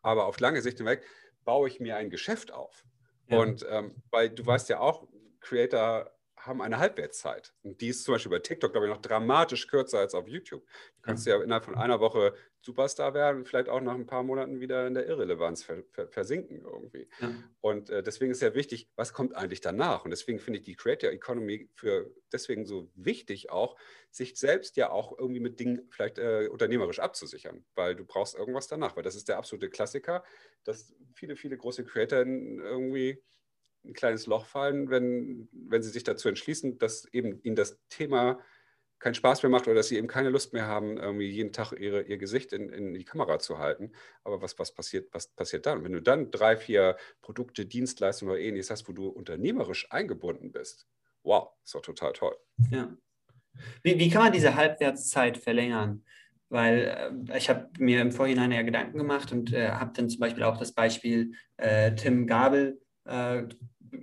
Speaker 2: Aber auf lange Sicht hinweg baue ich mir ein Geschäft auf. Ja. Und ähm, weil du weißt ja auch, Creator haben eine Halbwertszeit. Und die ist zum Beispiel bei TikTok, glaube ich, noch dramatisch kürzer als auf YouTube. Du kannst ja, innerhalb von einer Woche Superstar werden und vielleicht auch nach ein paar Monaten wieder in der Irrelevanz versinken irgendwie. Ja. Und äh, deswegen ist ja wichtig, was kommt eigentlich danach? Und deswegen finde ich die Creator Economy für deswegen so wichtig auch, sich selbst ja auch irgendwie mit Dingen vielleicht äh, unternehmerisch abzusichern, weil du brauchst irgendwas danach, weil das ist der absolute Klassiker, dass viele, viele große Creator irgendwie ein kleines Loch fallen, wenn, wenn sie sich dazu entschließen, dass eben ihnen das Thema keinen Spaß mehr macht oder dass sie eben keine Lust mehr haben, irgendwie jeden Tag ihre, ihr Gesicht in, in die Kamera zu halten. Aber was, was, passiert, was passiert dann? Wenn du dann drei, vier Produkte, Dienstleistungen oder ähnliches hast, wo du unternehmerisch eingebunden bist, wow, ist doch total toll.
Speaker 1: Ja. Wie, wie kann man diese Halbwertszeit verlängern? Weil äh, ich habe mir im Vorhinein ja Gedanken gemacht und äh, habe dann zum Beispiel auch das Beispiel äh, Tim Gabel äh,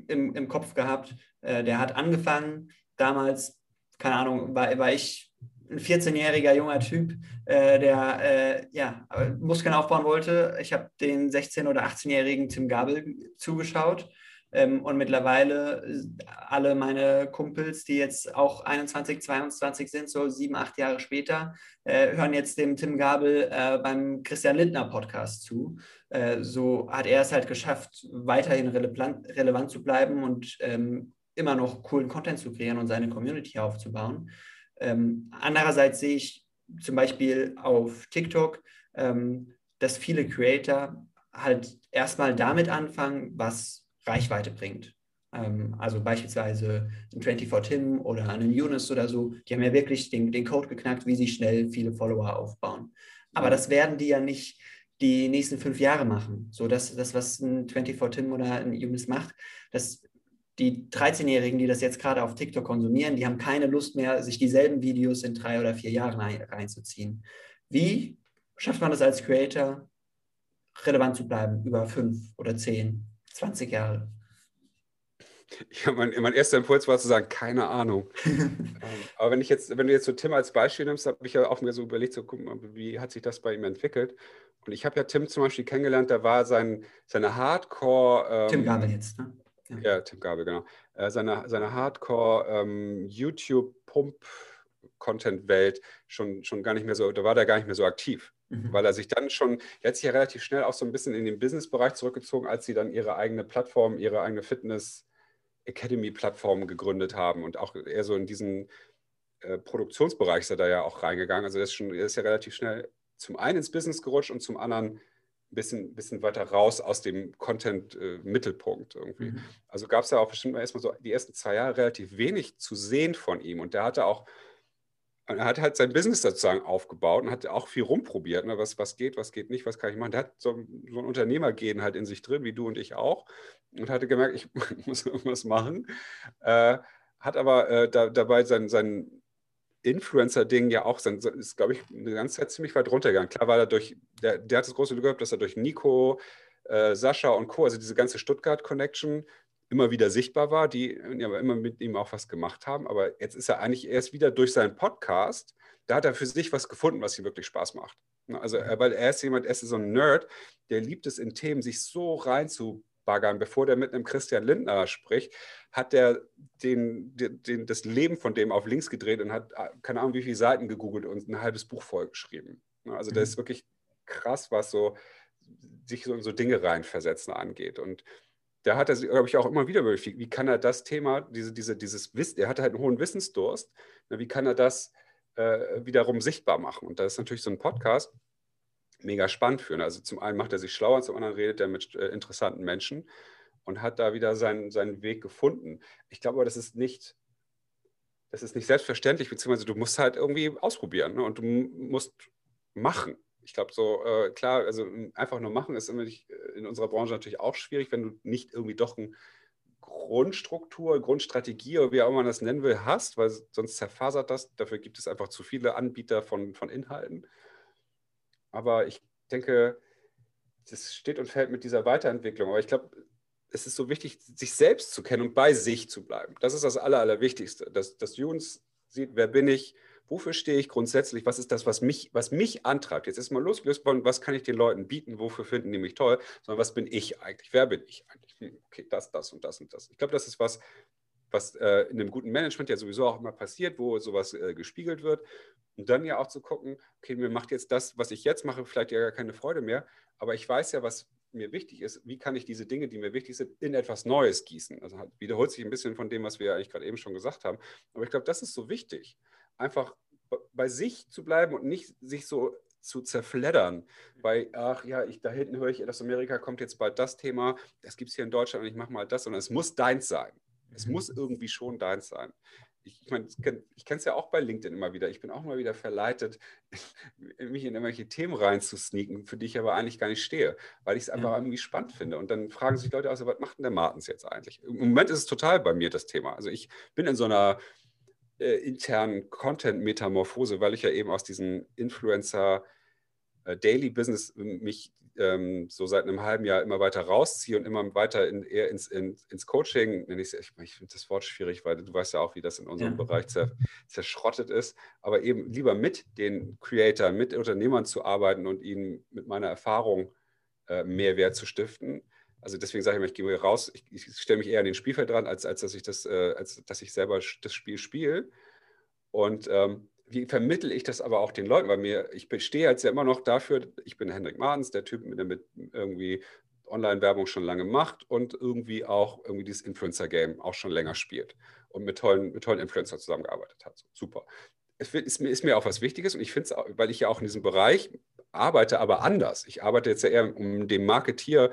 Speaker 1: im, im Kopf gehabt. Äh, der hat angefangen, damals, keine Ahnung, war, war ich ein 14-jähriger junger Typ, äh, der äh, ja, Muskeln aufbauen wollte. Ich habe den 16- oder 18-jährigen Tim Gabel zugeschaut. Ähm, und mittlerweile äh, alle meine Kumpels, die jetzt auch 21, 22 sind, so sieben, acht Jahre später, äh, hören jetzt dem Tim Gabel äh, beim Christian Lindner Podcast zu. Äh, so hat er es halt geschafft, weiterhin relevant, relevant zu bleiben und ähm, immer noch coolen Content zu kreieren und seine Community aufzubauen. Ähm, andererseits sehe ich zum Beispiel auf TikTok, ähm, dass viele Creator halt erstmal damit anfangen, was Reichweite bringt. Ähm, also beispielsweise ein 24 Tim oder einen Yunus oder so, die haben ja wirklich den, den Code geknackt, wie sie schnell viele Follower aufbauen. Aber das werden die ja nicht die nächsten fünf Jahre machen. So dass das, was ein 24 Tim oder ein Yunus macht, dass die 13-Jährigen, die das jetzt gerade auf TikTok konsumieren, die haben keine Lust mehr, sich dieselben Videos in drei oder vier Jahren reinzuziehen. Wie schafft man das als Creator, relevant zu bleiben über fünf oder zehn 20 Jahre.
Speaker 2: Ja, mein, mein, erster Impuls war zu sagen, keine Ahnung. Ähm, aber wenn ich jetzt, wenn du jetzt so Tim als Beispiel nimmst, habe ich ja auch mir so überlegt, so gucken, wie hat sich das bei ihm entwickelt? Und ich habe ja Tim zum Beispiel kennengelernt, da war sein, seine Hardcore.
Speaker 1: Ähm, Tim Gabel jetzt, ne?
Speaker 2: Ja, ja Tim Gabel, genau. Äh, seine, seine Hardcore ähm, schon, schon gar nicht mehr so, da war der gar nicht mehr so aktiv. Mhm. Weil er sich dann schon, er hat sich ja relativ schnell auch so ein bisschen in den Business-Bereich zurückgezogen, als sie dann ihre eigene Plattform, ihre eigene Fitness- Academy-Plattform gegründet haben und auch eher so in diesen äh, Produktionsbereich ist er da ja auch reingegangen. Also er ist, schon, er ist ja relativ schnell zum einen ins Business gerutscht und zum anderen ein bisschen, bisschen weiter raus aus dem Content-Mittelpunkt äh, irgendwie. Mhm. Also gab es ja auch bestimmt mal erstmal so die ersten zwei Jahre relativ wenig zu sehen von ihm und der hatte auch er hat halt sein Business sozusagen aufgebaut und hat auch viel rumprobiert, ne? was, was geht, was geht nicht, was kann ich machen. Der hat so, so ein Unternehmergehen halt in sich drin, wie du und ich auch, und hatte gemerkt, ich muss irgendwas machen. Äh, hat aber äh, da, dabei sein, sein Influencer-Ding ja auch, sein, ist, glaube ich, eine ganze Zeit ziemlich weit runtergegangen. Klar war er durch, der, der hat das große Glück gehabt, dass er durch Nico, äh, Sascha und Co., also diese ganze Stuttgart-Connection, immer wieder sichtbar war, die ja, immer mit ihm auch was gemacht haben. Aber jetzt ist er eigentlich erst wieder durch seinen Podcast, da hat er für sich was gefunden, was ihm wirklich Spaß macht. Ne, also, weil er ist jemand, er ist so ein Nerd, der liebt es in Themen, sich so reinzubaggern. Bevor der mit einem Christian Lindner spricht, hat er den, den, das Leben von dem auf links gedreht und hat, keine Ahnung, wie viele Seiten gegoogelt und ein halbes Buch vollgeschrieben. Also der mhm. ist wirklich krass, was so sich so in so Dinge reinversetzen angeht. Und da hat er sich, glaube ich, auch immer wieder überlegt, wie kann er das Thema, diese, diese, dieses Wissen, er hatte halt einen hohen Wissensdurst, ne, wie kann er das äh, wiederum sichtbar machen? Und da ist natürlich so ein Podcast mega spannend für ihn. Also zum einen macht er sich schlauer, zum anderen redet er mit äh, interessanten Menschen und hat da wieder seinen, seinen Weg gefunden. Ich glaube aber, das ist nicht, das ist nicht selbstverständlich, beziehungsweise du musst halt irgendwie ausprobieren ne? und du musst machen. Ich glaube, so äh, klar, also einfach nur machen ist äh, in unserer Branche natürlich auch schwierig, wenn du nicht irgendwie doch eine Grundstruktur, Grundstrategie oder wie auch immer man das nennen will, hast, weil sonst zerfasert das. Dafür gibt es einfach zu viele Anbieter von, von Inhalten. Aber ich denke, das steht und fällt mit dieser Weiterentwicklung. Aber ich glaube, es ist so wichtig, sich selbst zu kennen und bei sich zu bleiben. Das ist das Aller, Allerwichtigste, dass, dass Jungs sieht, wer bin ich, wofür stehe ich grundsätzlich, was ist das, was mich, was mich antreibt. Jetzt ist mal losgelöst von, was kann ich den Leuten bieten, wofür finden die mich toll, sondern was bin ich eigentlich, wer bin ich eigentlich? Hm, okay, das, das und das und das. Ich glaube, das ist was, was äh, in einem guten Management ja sowieso auch immer passiert, wo sowas äh, gespiegelt wird. Und dann ja auch zu gucken, okay, mir macht jetzt das, was ich jetzt mache, vielleicht ja gar keine Freude mehr, aber ich weiß ja, was mir wichtig ist, wie kann ich diese Dinge, die mir wichtig sind, in etwas Neues gießen. Also wiederholt sich ein bisschen von dem, was wir eigentlich gerade eben schon gesagt haben. Aber ich glaube, das ist so wichtig, einfach bei sich zu bleiben und nicht sich so zu zerfleddern. Bei, ach ja, ich, da hinten höre ich, aus Amerika kommt jetzt bald das Thema, das gibt es hier in Deutschland und ich mache mal das, sondern es muss deins sein. Es mhm. muss irgendwie schon deins sein ich, ich meine, ich kenne es ja auch bei LinkedIn immer wieder. Ich bin auch mal wieder verleitet, mich in irgendwelche Themen reinzusneaken, für die ich aber eigentlich gar nicht stehe, weil ich es einfach ja. irgendwie spannend finde. Und dann fragen sich Leute aus, was macht denn der Martens jetzt eigentlich? Im Moment ist es total bei mir das Thema. Also ich bin in so einer äh, internen Content-Metamorphose, weil ich ja eben aus diesem Influencer- äh, Daily Business mich ähm, so seit einem halben Jahr immer weiter rausziehe und immer weiter in, eher ins, in, ins Coaching, ich, ich, ich finde das Wort schwierig, weil du weißt ja auch, wie das in unserem ja. Bereich zer, zerschrottet ist, aber eben lieber mit den Creatoren, mit Unternehmern zu arbeiten und ihnen mit meiner Erfahrung äh, Mehrwert zu stiften. Also deswegen sage ich immer, ich gehe raus, ich, ich stelle mich eher an den Spielfeld dran, als, als, dass, ich das, äh, als dass ich selber das Spiel spiele. Und ähm, wie vermittel ich das aber auch den Leuten? Weil mir, ich stehe jetzt ja immer noch dafür, ich bin Hendrik Martens, der Typ, der mit irgendwie Online-Werbung schon lange macht und irgendwie auch irgendwie dieses Influencer-Game auch schon länger spielt und mit tollen, mit tollen Influencern zusammengearbeitet hat. Super. Es ist mir, ist mir auch was Wichtiges und ich finde es, weil ich ja auch in diesem Bereich arbeite, aber anders. Ich arbeite jetzt ja eher um dem Marketier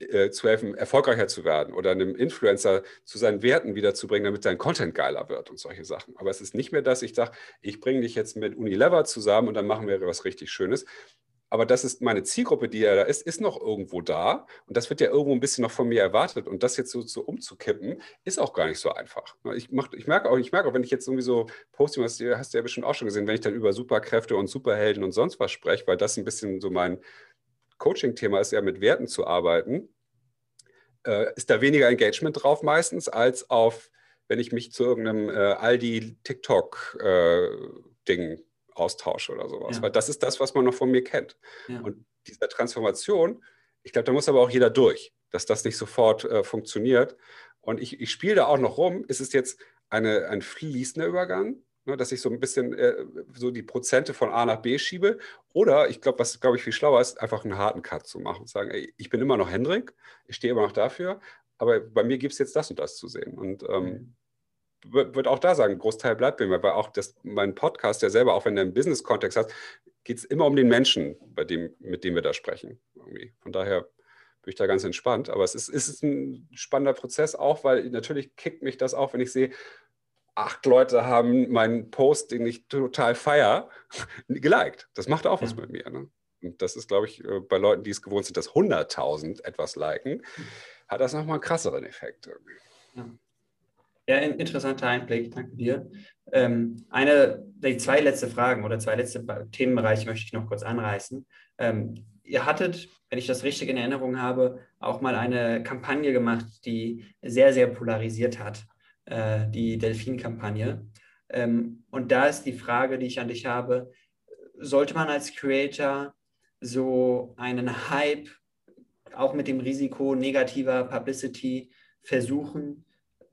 Speaker 2: äh, zu helfen, erfolgreicher zu werden oder einem Influencer zu seinen Werten wiederzubringen, damit sein Content geiler wird und solche Sachen. Aber es ist nicht mehr das, ich sage, ich bringe dich jetzt mit Unilever zusammen und dann machen wir was richtig Schönes. Aber das ist meine Zielgruppe, die ja da ist, ist noch irgendwo da. Und das wird ja irgendwo ein bisschen noch von mir erwartet. Und das jetzt so, so umzukippen, ist auch gar nicht so einfach. Ich, mach, ich merke auch, ich merke auch, wenn ich jetzt irgendwie so Posting, hast, hast du ja bestimmt auch schon gesehen, wenn ich dann über Superkräfte und Superhelden und sonst was spreche, weil das ein bisschen so mein, Coaching-Thema ist ja mit Werten zu arbeiten, äh, ist da weniger Engagement drauf meistens als auf, wenn ich mich zu irgendeinem äh, Aldi-TikTok-Ding äh, austausche oder sowas. Ja. Weil das ist das, was man noch von mir kennt. Ja. Und diese Transformation, ich glaube, da muss aber auch jeder durch, dass das nicht sofort äh, funktioniert. Und ich, ich spiele da auch noch rum. Ist es jetzt eine, ein fließender Übergang? Ne, dass ich so ein bisschen äh, so die Prozente von A nach B schiebe. Oder ich glaube, was glaube ich viel schlauer ist, einfach einen harten Cut zu machen und sagen, ey, ich bin immer noch Hendrik, ich stehe immer noch dafür, aber bei mir gibt es jetzt das und das zu sehen. Und ähm, mhm. würde auch da sagen, ein Großteil bleibt bei mir, weil auch das, mein Podcast, der selber, auch wenn er einen Business-Kontext hat, geht es immer um den Menschen, bei dem, mit dem wir da sprechen. Irgendwie. Von daher bin ich da ganz entspannt. Aber es ist, ist ein spannender Prozess auch, weil natürlich kickt mich das auch, wenn ich sehe, acht Leute haben meinen Post, den ich total feier, geliked. Das macht auch was mit mir. Ne? Und das ist, glaube ich, äh, bei Leuten, die es gewohnt sind, dass 100.000 etwas liken, hat das nochmal einen krasseren Effekt.
Speaker 1: Ja. ja, interessanter Einblick, danke dir. Ähm, eine, die zwei letzte Fragen oder zwei letzte Themenbereiche möchte ich noch kurz anreißen. Ähm, ihr hattet, wenn ich das richtig in Erinnerung habe, auch mal eine Kampagne gemacht, die sehr, sehr polarisiert hat äh, die Delfin-Kampagne. Ähm, und da ist die Frage, die ich an dich habe, sollte man als Creator so einen Hype auch mit dem Risiko negativer Publicity versuchen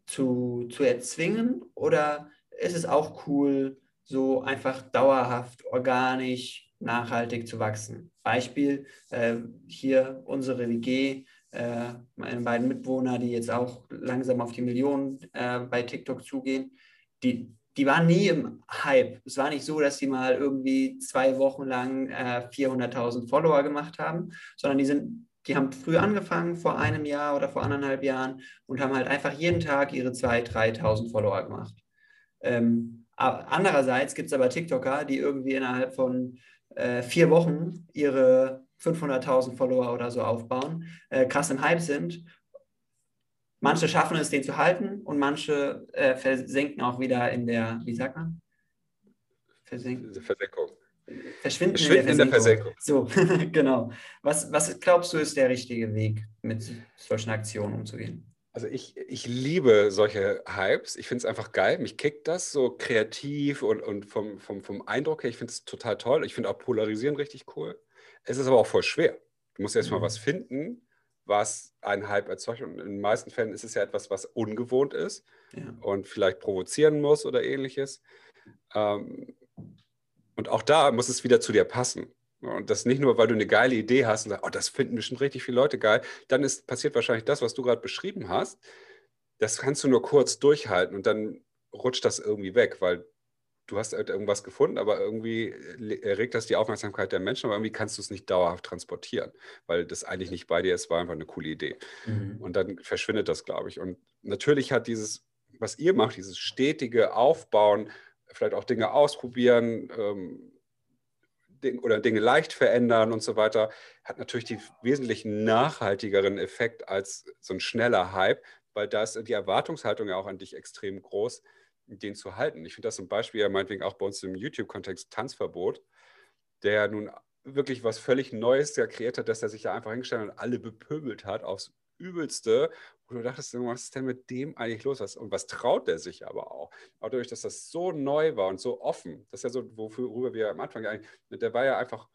Speaker 1: zu, zu erzwingen? Oder ist es auch cool, so einfach dauerhaft, organisch nachhaltig zu wachsen. Beispiel äh, hier unsere WG, äh, meine beiden Mitwohner, die jetzt auch langsam auf die Millionen äh, bei TikTok zugehen, die, die waren nie im Hype. Es war nicht so, dass sie mal irgendwie zwei Wochen lang äh, 400.000 Follower gemacht haben, sondern die sind die haben früh angefangen, vor einem Jahr oder vor anderthalb Jahren, und haben halt einfach jeden Tag ihre 2.000, 3.000 Follower gemacht. Ähm, andererseits gibt es aber TikToker, die irgendwie innerhalb von äh, vier Wochen ihre 500.000 Follower oder so aufbauen, äh, krass im Hype sind. Manche schaffen es, den zu halten und manche äh, versenken auch wieder in der, wie sagt man?
Speaker 2: Versenkung.
Speaker 1: Verschwinden, Verschwinden in der Versenkung. So, genau. Was, was glaubst du, ist der richtige Weg, mit solchen Aktionen umzugehen?
Speaker 2: Also ich, ich liebe solche Hypes. Ich finde es einfach geil. Mich kickt das so kreativ und, und vom, vom, vom Eindruck her. Ich finde es total toll. Ich finde auch Polarisieren richtig cool. Es ist aber auch voll schwer. Du musst erstmal mhm. was finden, was einen Hype erzeugt. Und in den meisten Fällen ist es ja etwas, was ungewohnt ist ja. und vielleicht provozieren muss oder ähnliches. Ähm, und auch da muss es wieder zu dir passen. Und das nicht nur, weil du eine geile Idee hast und sagst, oh, das finden bestimmt richtig viele Leute geil. Dann ist, passiert wahrscheinlich das, was du gerade beschrieben hast. Das kannst du nur kurz durchhalten und dann rutscht das irgendwie weg, weil du hast halt irgendwas gefunden, aber irgendwie erregt das die Aufmerksamkeit der Menschen, aber irgendwie kannst du es nicht dauerhaft transportieren, weil das eigentlich nicht bei dir ist, war einfach eine coole Idee. Mhm. Und dann verschwindet das, glaube ich. Und natürlich hat dieses, was ihr macht, dieses stetige Aufbauen vielleicht auch Dinge ausprobieren ähm, oder Dinge leicht verändern und so weiter, hat natürlich den wesentlich nachhaltigeren Effekt als so ein schneller Hype, weil da ist die Erwartungshaltung ja auch an dich extrem groß, den zu halten. Ich finde das zum Beispiel ja meinetwegen auch bei uns im YouTube-Kontext Tanzverbot, der nun wirklich was völlig Neues ja kreiert hat, dass er sich ja einfach hingestellt und alle bepöbelt hat aufs Übelste und du dachtest, was ist denn mit dem eigentlich los? Was, und was traut der sich aber auch? Auch dadurch, dass das so neu war und so offen, das ist ja so, worüber wir am Anfang eigentlich, der war ja einfach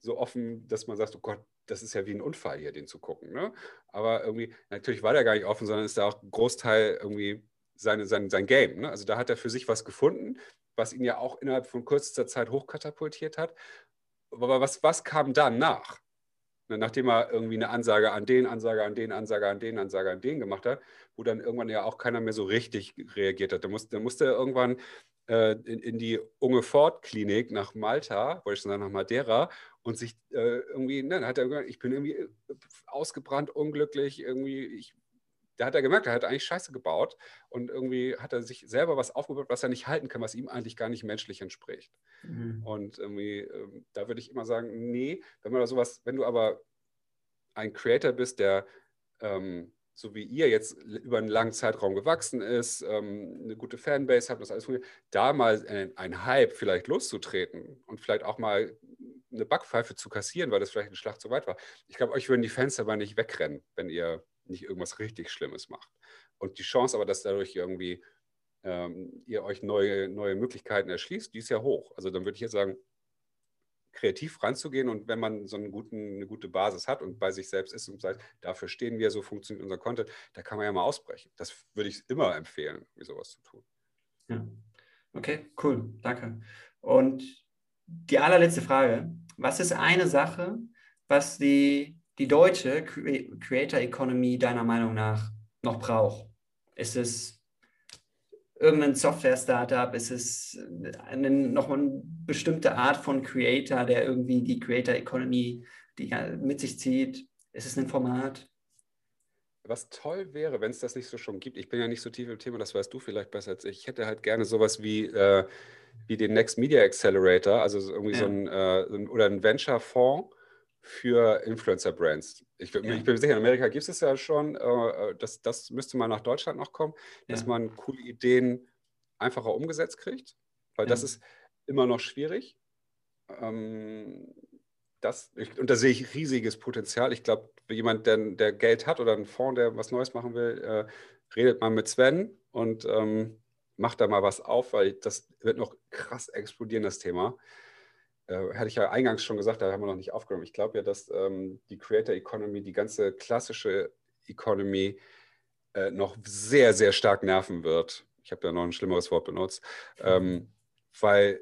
Speaker 2: so offen, dass man sagt, oh Gott, das ist ja wie ein Unfall hier, den zu gucken. Ne? Aber irgendwie, natürlich war der gar nicht offen, sondern ist da auch ein Großteil irgendwie seine, sein, sein Game. Ne? Also da hat er für sich was gefunden, was ihn ja auch innerhalb von kürzester Zeit hochkatapultiert hat. Aber was, was kam dann nach? Ne, nachdem er irgendwie eine Ansage an den, Ansage an den, Ansage an den, Ansage an den gemacht hat, wo dann irgendwann ja auch keiner mehr so richtig reagiert hat. Da musste, musste er irgendwann äh, in, in, die Unge Ford Klinik nach Malta, wollte ich sagen, nach Madeira und sich äh, irgendwie, ne, hat er gesagt, ich bin irgendwie äh, ausgebrannt, unglücklich, irgendwie, ich, da hat er gemerkt, er hat eigentlich Scheiße gebaut und irgendwie hat er sich selber was aufgebaut, was er nicht halten kann, was ihm eigentlich gar nicht menschlich entspricht. Mhm. Und irgendwie, ähm, da würde ich immer sagen, nee, wenn man da sowas, wenn du aber ein Creator bist, der ähm, so wie ihr jetzt über einen langen Zeitraum gewachsen ist, ähm, eine gute Fanbase habt, das alles funktioniert, da mal ein, ein Hype vielleicht loszutreten und vielleicht auch mal eine Backpfeife zu kassieren, weil das vielleicht ein Schlag zu weit war. Ich glaube, euch würden die Fans aber nicht wegrennen, wenn ihr nicht irgendwas richtig Schlimmes macht. Und die Chance aber, dass dadurch irgendwie ähm, ihr euch neue, neue Möglichkeiten erschließt, die ist ja hoch. Also dann würde ich jetzt sagen, kreativ ranzugehen und wenn man so guten, eine gute Basis hat und bei sich selbst ist und sagt, dafür stehen wir, so funktioniert unser Content, da kann man ja mal ausbrechen. Das würde ich immer empfehlen, sowas zu tun.
Speaker 1: Ja. Okay, cool, danke. Und die allerletzte Frage, was ist eine Sache, was die die deutsche Creator Economy deiner Meinung nach noch braucht? Ist es irgendein Software-Startup? Ist es eine, noch eine bestimmte Art von Creator, der irgendwie die Creator Economy die mit sich zieht? Ist es ein Format?
Speaker 2: Was toll wäre, wenn es das nicht so schon gibt. Ich bin ja nicht so tief im Thema, das weißt du vielleicht besser als ich. Ich hätte halt gerne sowas wie, äh, wie den Next Media Accelerator, also irgendwie ja. so ein, äh, oder ein Venture-Fonds, für Influencer-Brands. Ich, ja. ich, bin sicher, in Amerika gibt es ja schon. Äh, das, das müsste mal nach Deutschland noch kommen, dass ja. man coole Ideen einfacher umgesetzt kriegt, weil ja. das ist immer noch schwierig. Ähm, das, ich, und da sehe ich riesiges Potenzial. Ich glaube, jemand, der, der, Geld hat oder ein Fonds, der was Neues machen will, äh, redet mal mit Sven und ähm, macht da mal was auf, weil das wird noch krass explodieren, das Thema äh, hatte ich ja eingangs schon gesagt, da haben wir noch nicht aufgenommen. Ich glaube ja, dass ähm, die Creator Economy, die ganze klassische Economy äh, noch sehr, sehr stark nerven wird. Ich habe ja noch ein schlimmeres Wort benutzt, ähm, weil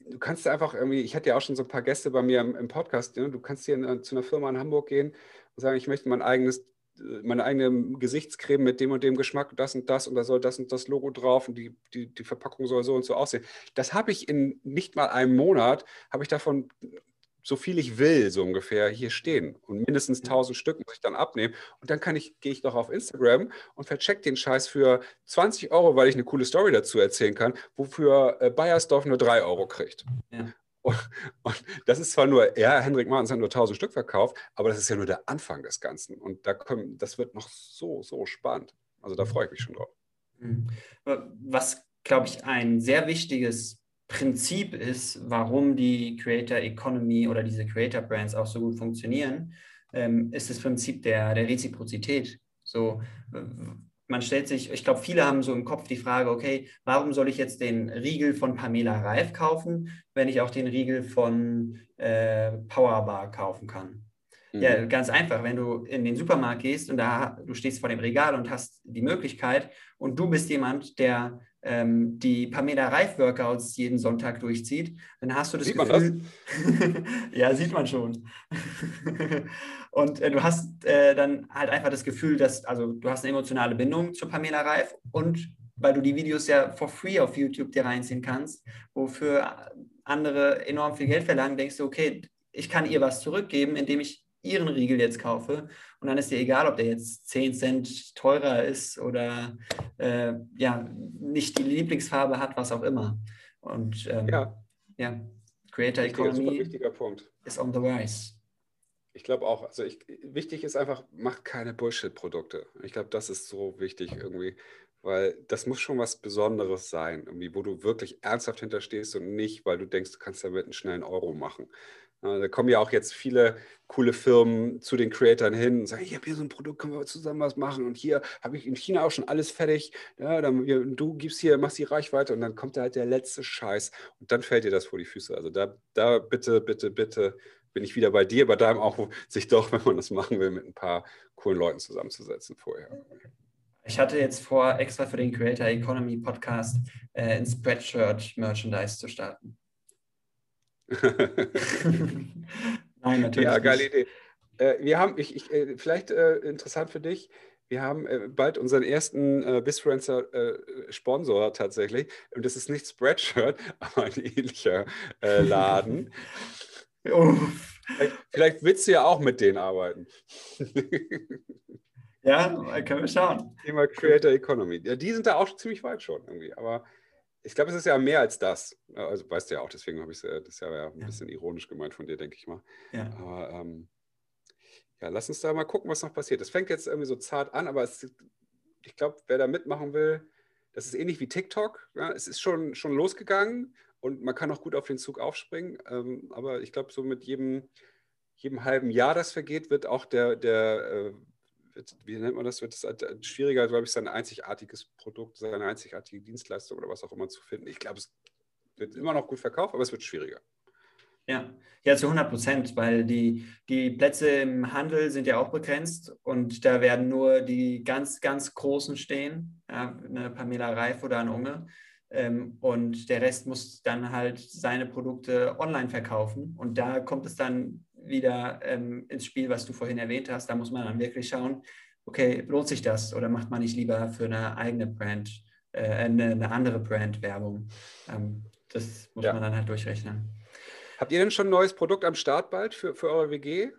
Speaker 2: du kannst einfach irgendwie, ich hatte ja auch schon so ein paar Gäste bei mir im, im Podcast, ne? du kannst hier in, zu einer Firma in Hamburg gehen und sagen, ich möchte mein eigenes meine eigene Gesichtscreme mit dem und dem Geschmack, das und das und da soll das und das Logo drauf und die, die, die Verpackung soll so und so aussehen. Das habe ich in nicht mal einem Monat, habe ich davon so viel ich will, so ungefähr, hier stehen. Und mindestens 1000 Stück muss ich dann abnehmen. Und dann kann ich, gehe ich doch auf Instagram und vercheck den Scheiß für 20 Euro, weil ich eine coole Story dazu erzählen kann, wofür äh, Bayersdorf nur 3 Euro kriegt. Ja. Und, und, das ist zwar nur, ja, Hendrik Martens hat nur 1000 Stück verkauft, aber das ist ja nur der Anfang des Ganzen. Und da kommen, das wird noch so, so spannend. Also da freue ich mich schon drauf.
Speaker 1: Mhm. Was, glaube ich, ein sehr wichtiges Prinzip ist, warum die Creator Economy oder diese Creator Brands auch so gut funktionieren, ähm, ist das Prinzip der, der Reziprozität. So, man stellt sich, ich glaube, viele haben so im Kopf die Frage, okay, warum soll ich jetzt den Riegel von Pamela Reif kaufen, wenn ich auch den Riegel von äh, Powerbar kaufen kann? Mhm. Ja, ganz einfach, wenn du in den Supermarkt gehst und da du stehst vor dem Regal und hast die Möglichkeit und du bist jemand, der ähm, die Pamela Reif Workouts jeden Sonntag durchzieht, dann hast du das
Speaker 2: sieht
Speaker 1: Gefühl. Das? ja, sieht man schon. und äh, du hast äh, dann halt einfach das Gefühl, dass, also du hast eine emotionale Bindung zu Pamela Reif und weil du die Videos ja for free auf YouTube dir reinziehen kannst, wofür andere enorm viel Geld verlangen, denkst du, okay, ich kann ihr was zurückgeben, indem ich ihren Riegel jetzt kaufe. Und dann ist dir egal, ob der jetzt 10 Cent teurer ist oder äh, ja, nicht die Lieblingsfarbe hat, was auch immer. Und ähm, ja. ja, Creator
Speaker 2: wichtiger,
Speaker 1: Economy
Speaker 2: wichtiger Punkt.
Speaker 1: ist on the rise.
Speaker 2: Ich glaube auch, also ich, wichtig ist einfach, macht keine Bullshit-Produkte. Ich glaube, das ist so wichtig irgendwie, weil das muss schon was Besonderes sein, irgendwie, wo du wirklich ernsthaft hinterstehst und nicht, weil du denkst, du kannst damit einen schnellen Euro machen. Da kommen ja auch jetzt viele coole Firmen zu den Creatoren hin und sagen, ich habe hier so ein Produkt, können wir zusammen was machen und hier habe ich in China auch schon alles fertig. Ja, dann, du gibst hier, machst die Reichweite und dann kommt da halt der letzte Scheiß und dann fällt dir das vor die Füße. Also da, da bitte, bitte, bitte bin ich wieder bei dir, bei deinem auch, sich doch, wenn man das machen will, mit ein paar coolen Leuten zusammenzusetzen vorher.
Speaker 1: Ich hatte jetzt vor, extra für den Creator Economy Podcast äh, ein Spreadshirt Merchandise zu starten.
Speaker 2: Nein, natürlich. Ja, geile Idee. Äh, wir haben, ich, ich, äh, vielleicht äh, interessant für dich, wir haben äh, bald unseren ersten äh, Bisfluencer äh, Sponsor tatsächlich. Und das ist nicht Spreadshirt, aber ein ähnlicher äh, Laden. vielleicht, vielleicht willst du ja auch mit denen arbeiten.
Speaker 1: ja, können wir schauen.
Speaker 2: Thema Creator Economy. Ja, die sind da auch ziemlich weit schon irgendwie. Aber ich glaube, es ist ja mehr als das. Also weißt du ja auch, deswegen habe ich es, das ja ein ja. bisschen ironisch gemeint von dir, denke ich mal. Ja. Aber ähm, ja, lass uns da mal gucken, was noch passiert. Es fängt jetzt irgendwie so zart an, aber es, ich glaube, wer da mitmachen will, das ist ähnlich wie TikTok. Ja? Es ist schon, schon losgegangen und man kann auch gut auf den Zug aufspringen. Ähm, aber ich glaube, so mit jedem, jedem halben Jahr, das vergeht, wird auch der, der äh, wird, wie nennt man das, wird es halt schwieriger, glaube ich, sein einzigartiges Produkt, seine einzigartige Dienstleistung oder was auch immer zu finden. Ich glaube, es wird immer noch gut verkauft, aber es wird schwieriger.
Speaker 1: Ja, ja, zu 100 Prozent, weil die, die Plätze im Handel sind ja auch begrenzt und da werden nur die ganz, ganz Großen stehen, ja, eine Pamela Reif oder ein Unge. Ähm, und der Rest muss dann halt seine Produkte online verkaufen. Und da kommt es dann wieder ähm, ins Spiel, was du vorhin erwähnt hast. Da muss man dann wirklich schauen, okay, lohnt sich das oder macht man nicht lieber für eine eigene Brand, äh, eine, eine, andere Brand Werbung? Ähm, das muss ja. man dann halt durchrechnen.
Speaker 2: Habt ihr denn schon ein neues Produkt am Start bald für, für eure WG?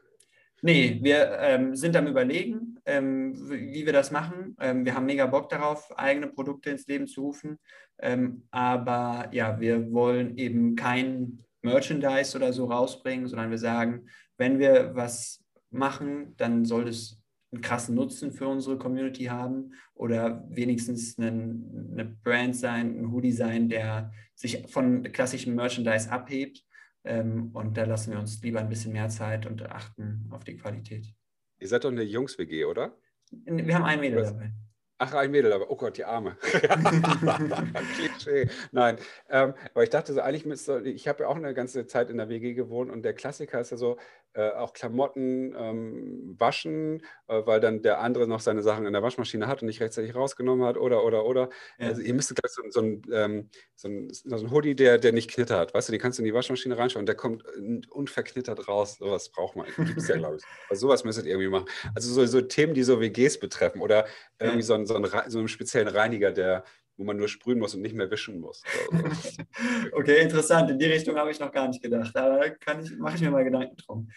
Speaker 1: Nee, wir ähm, sind am Überlegen, ähm, wie wir das machen. Ähm, wir haben mega Bock darauf, eigene Produkte ins Leben zu rufen. Ähm, aber ja, wir wollen eben kein Merchandise oder so rausbringen, sondern wir sagen, wenn wir was machen, dann soll es einen krassen Nutzen für unsere Community haben oder wenigstens einen, eine Brand sein, ein Hoodie sein, der sich von klassischem Merchandise abhebt. Ähm, und da lassen wir uns lieber ein bisschen mehr Zeit und achten auf die Qualität.
Speaker 2: Ihr seid doch eine Jungs-WG, oder?
Speaker 1: Wir haben ein Mädel dabei.
Speaker 2: Ach, ein Mädel, aber oh Gott, die Arme. Klischee. Nein, ähm, aber ich dachte so, eigentlich müsste, ich habe ja auch eine ganze Zeit in der WG gewohnt und der Klassiker ist ja so, äh, auch Klamotten ähm, waschen, äh, weil dann der andere noch seine Sachen in der Waschmaschine hat und nicht rechtzeitig rausgenommen hat oder, oder, oder. Ja. Also ihr müsstet gleich so, so, ein, ähm, so, ein, so ein Hoodie, der, der nicht knittert, weißt du, den kannst du in die Waschmaschine reinschauen und der kommt unverknittert raus. Sowas braucht man, gibt es ja, glaube ich. Also sowas müsstet ihr irgendwie machen. Also so, so Themen, die so WGs betreffen oder irgendwie so, ein, so, ein, so einen speziellen Reiniger, der wo man nur sprühen muss und nicht mehr wischen muss.
Speaker 1: Also. okay, interessant. In die Richtung habe ich noch gar nicht gedacht, aber kann ich, mache ich mir mal Gedanken drum.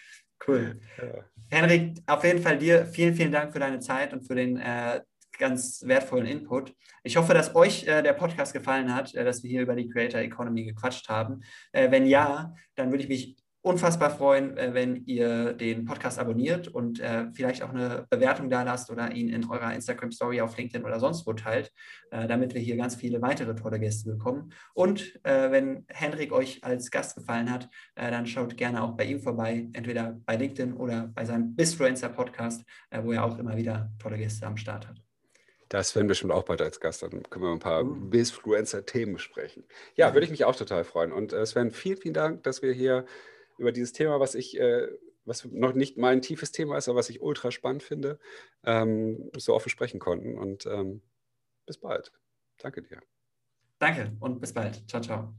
Speaker 1: Cool. Ja. Henrik, auf jeden Fall dir vielen, vielen Dank für deine Zeit und für den äh, ganz wertvollen Input. Ich hoffe, dass euch äh, der Podcast gefallen hat, äh, dass wir hier über die Creator Economy gequatscht haben. Äh, wenn ja, dann würde ich mich unfassbar freuen, äh, wenn ihr den Podcast abonniert und äh, vielleicht auch eine Bewertung da lasst oder ihn in eurer Instagram Story auf LinkedIn oder sonst wo teilt, äh, damit wir hier ganz viele weitere tolle Gäste bekommen. Und wenn Henrik euch als Gast gefallen hat, dann schaut gerne auch bei ihm vorbei, entweder bei LinkedIn oder bei seinem Bisfluencer Podcast, wo er auch immer wieder tolle Gäste am Start hat.
Speaker 2: Das werden wir bestimmt auch bald als Gast. Dann können wir ein paar uh. Bisfluencer-Themen besprechen. Ja, würde ich mich auch total freuen. Und Sven, vielen, vielen Dank, dass wir hier über dieses Thema, was ich, äh, was noch nicht mein tiefes Thema ist, aber was ich ultra spannend finde, ähm, so offen sprechen konnten. Und ähm, bis bald. Danke dir.
Speaker 1: Danke und bis bald. Ciao, ciao.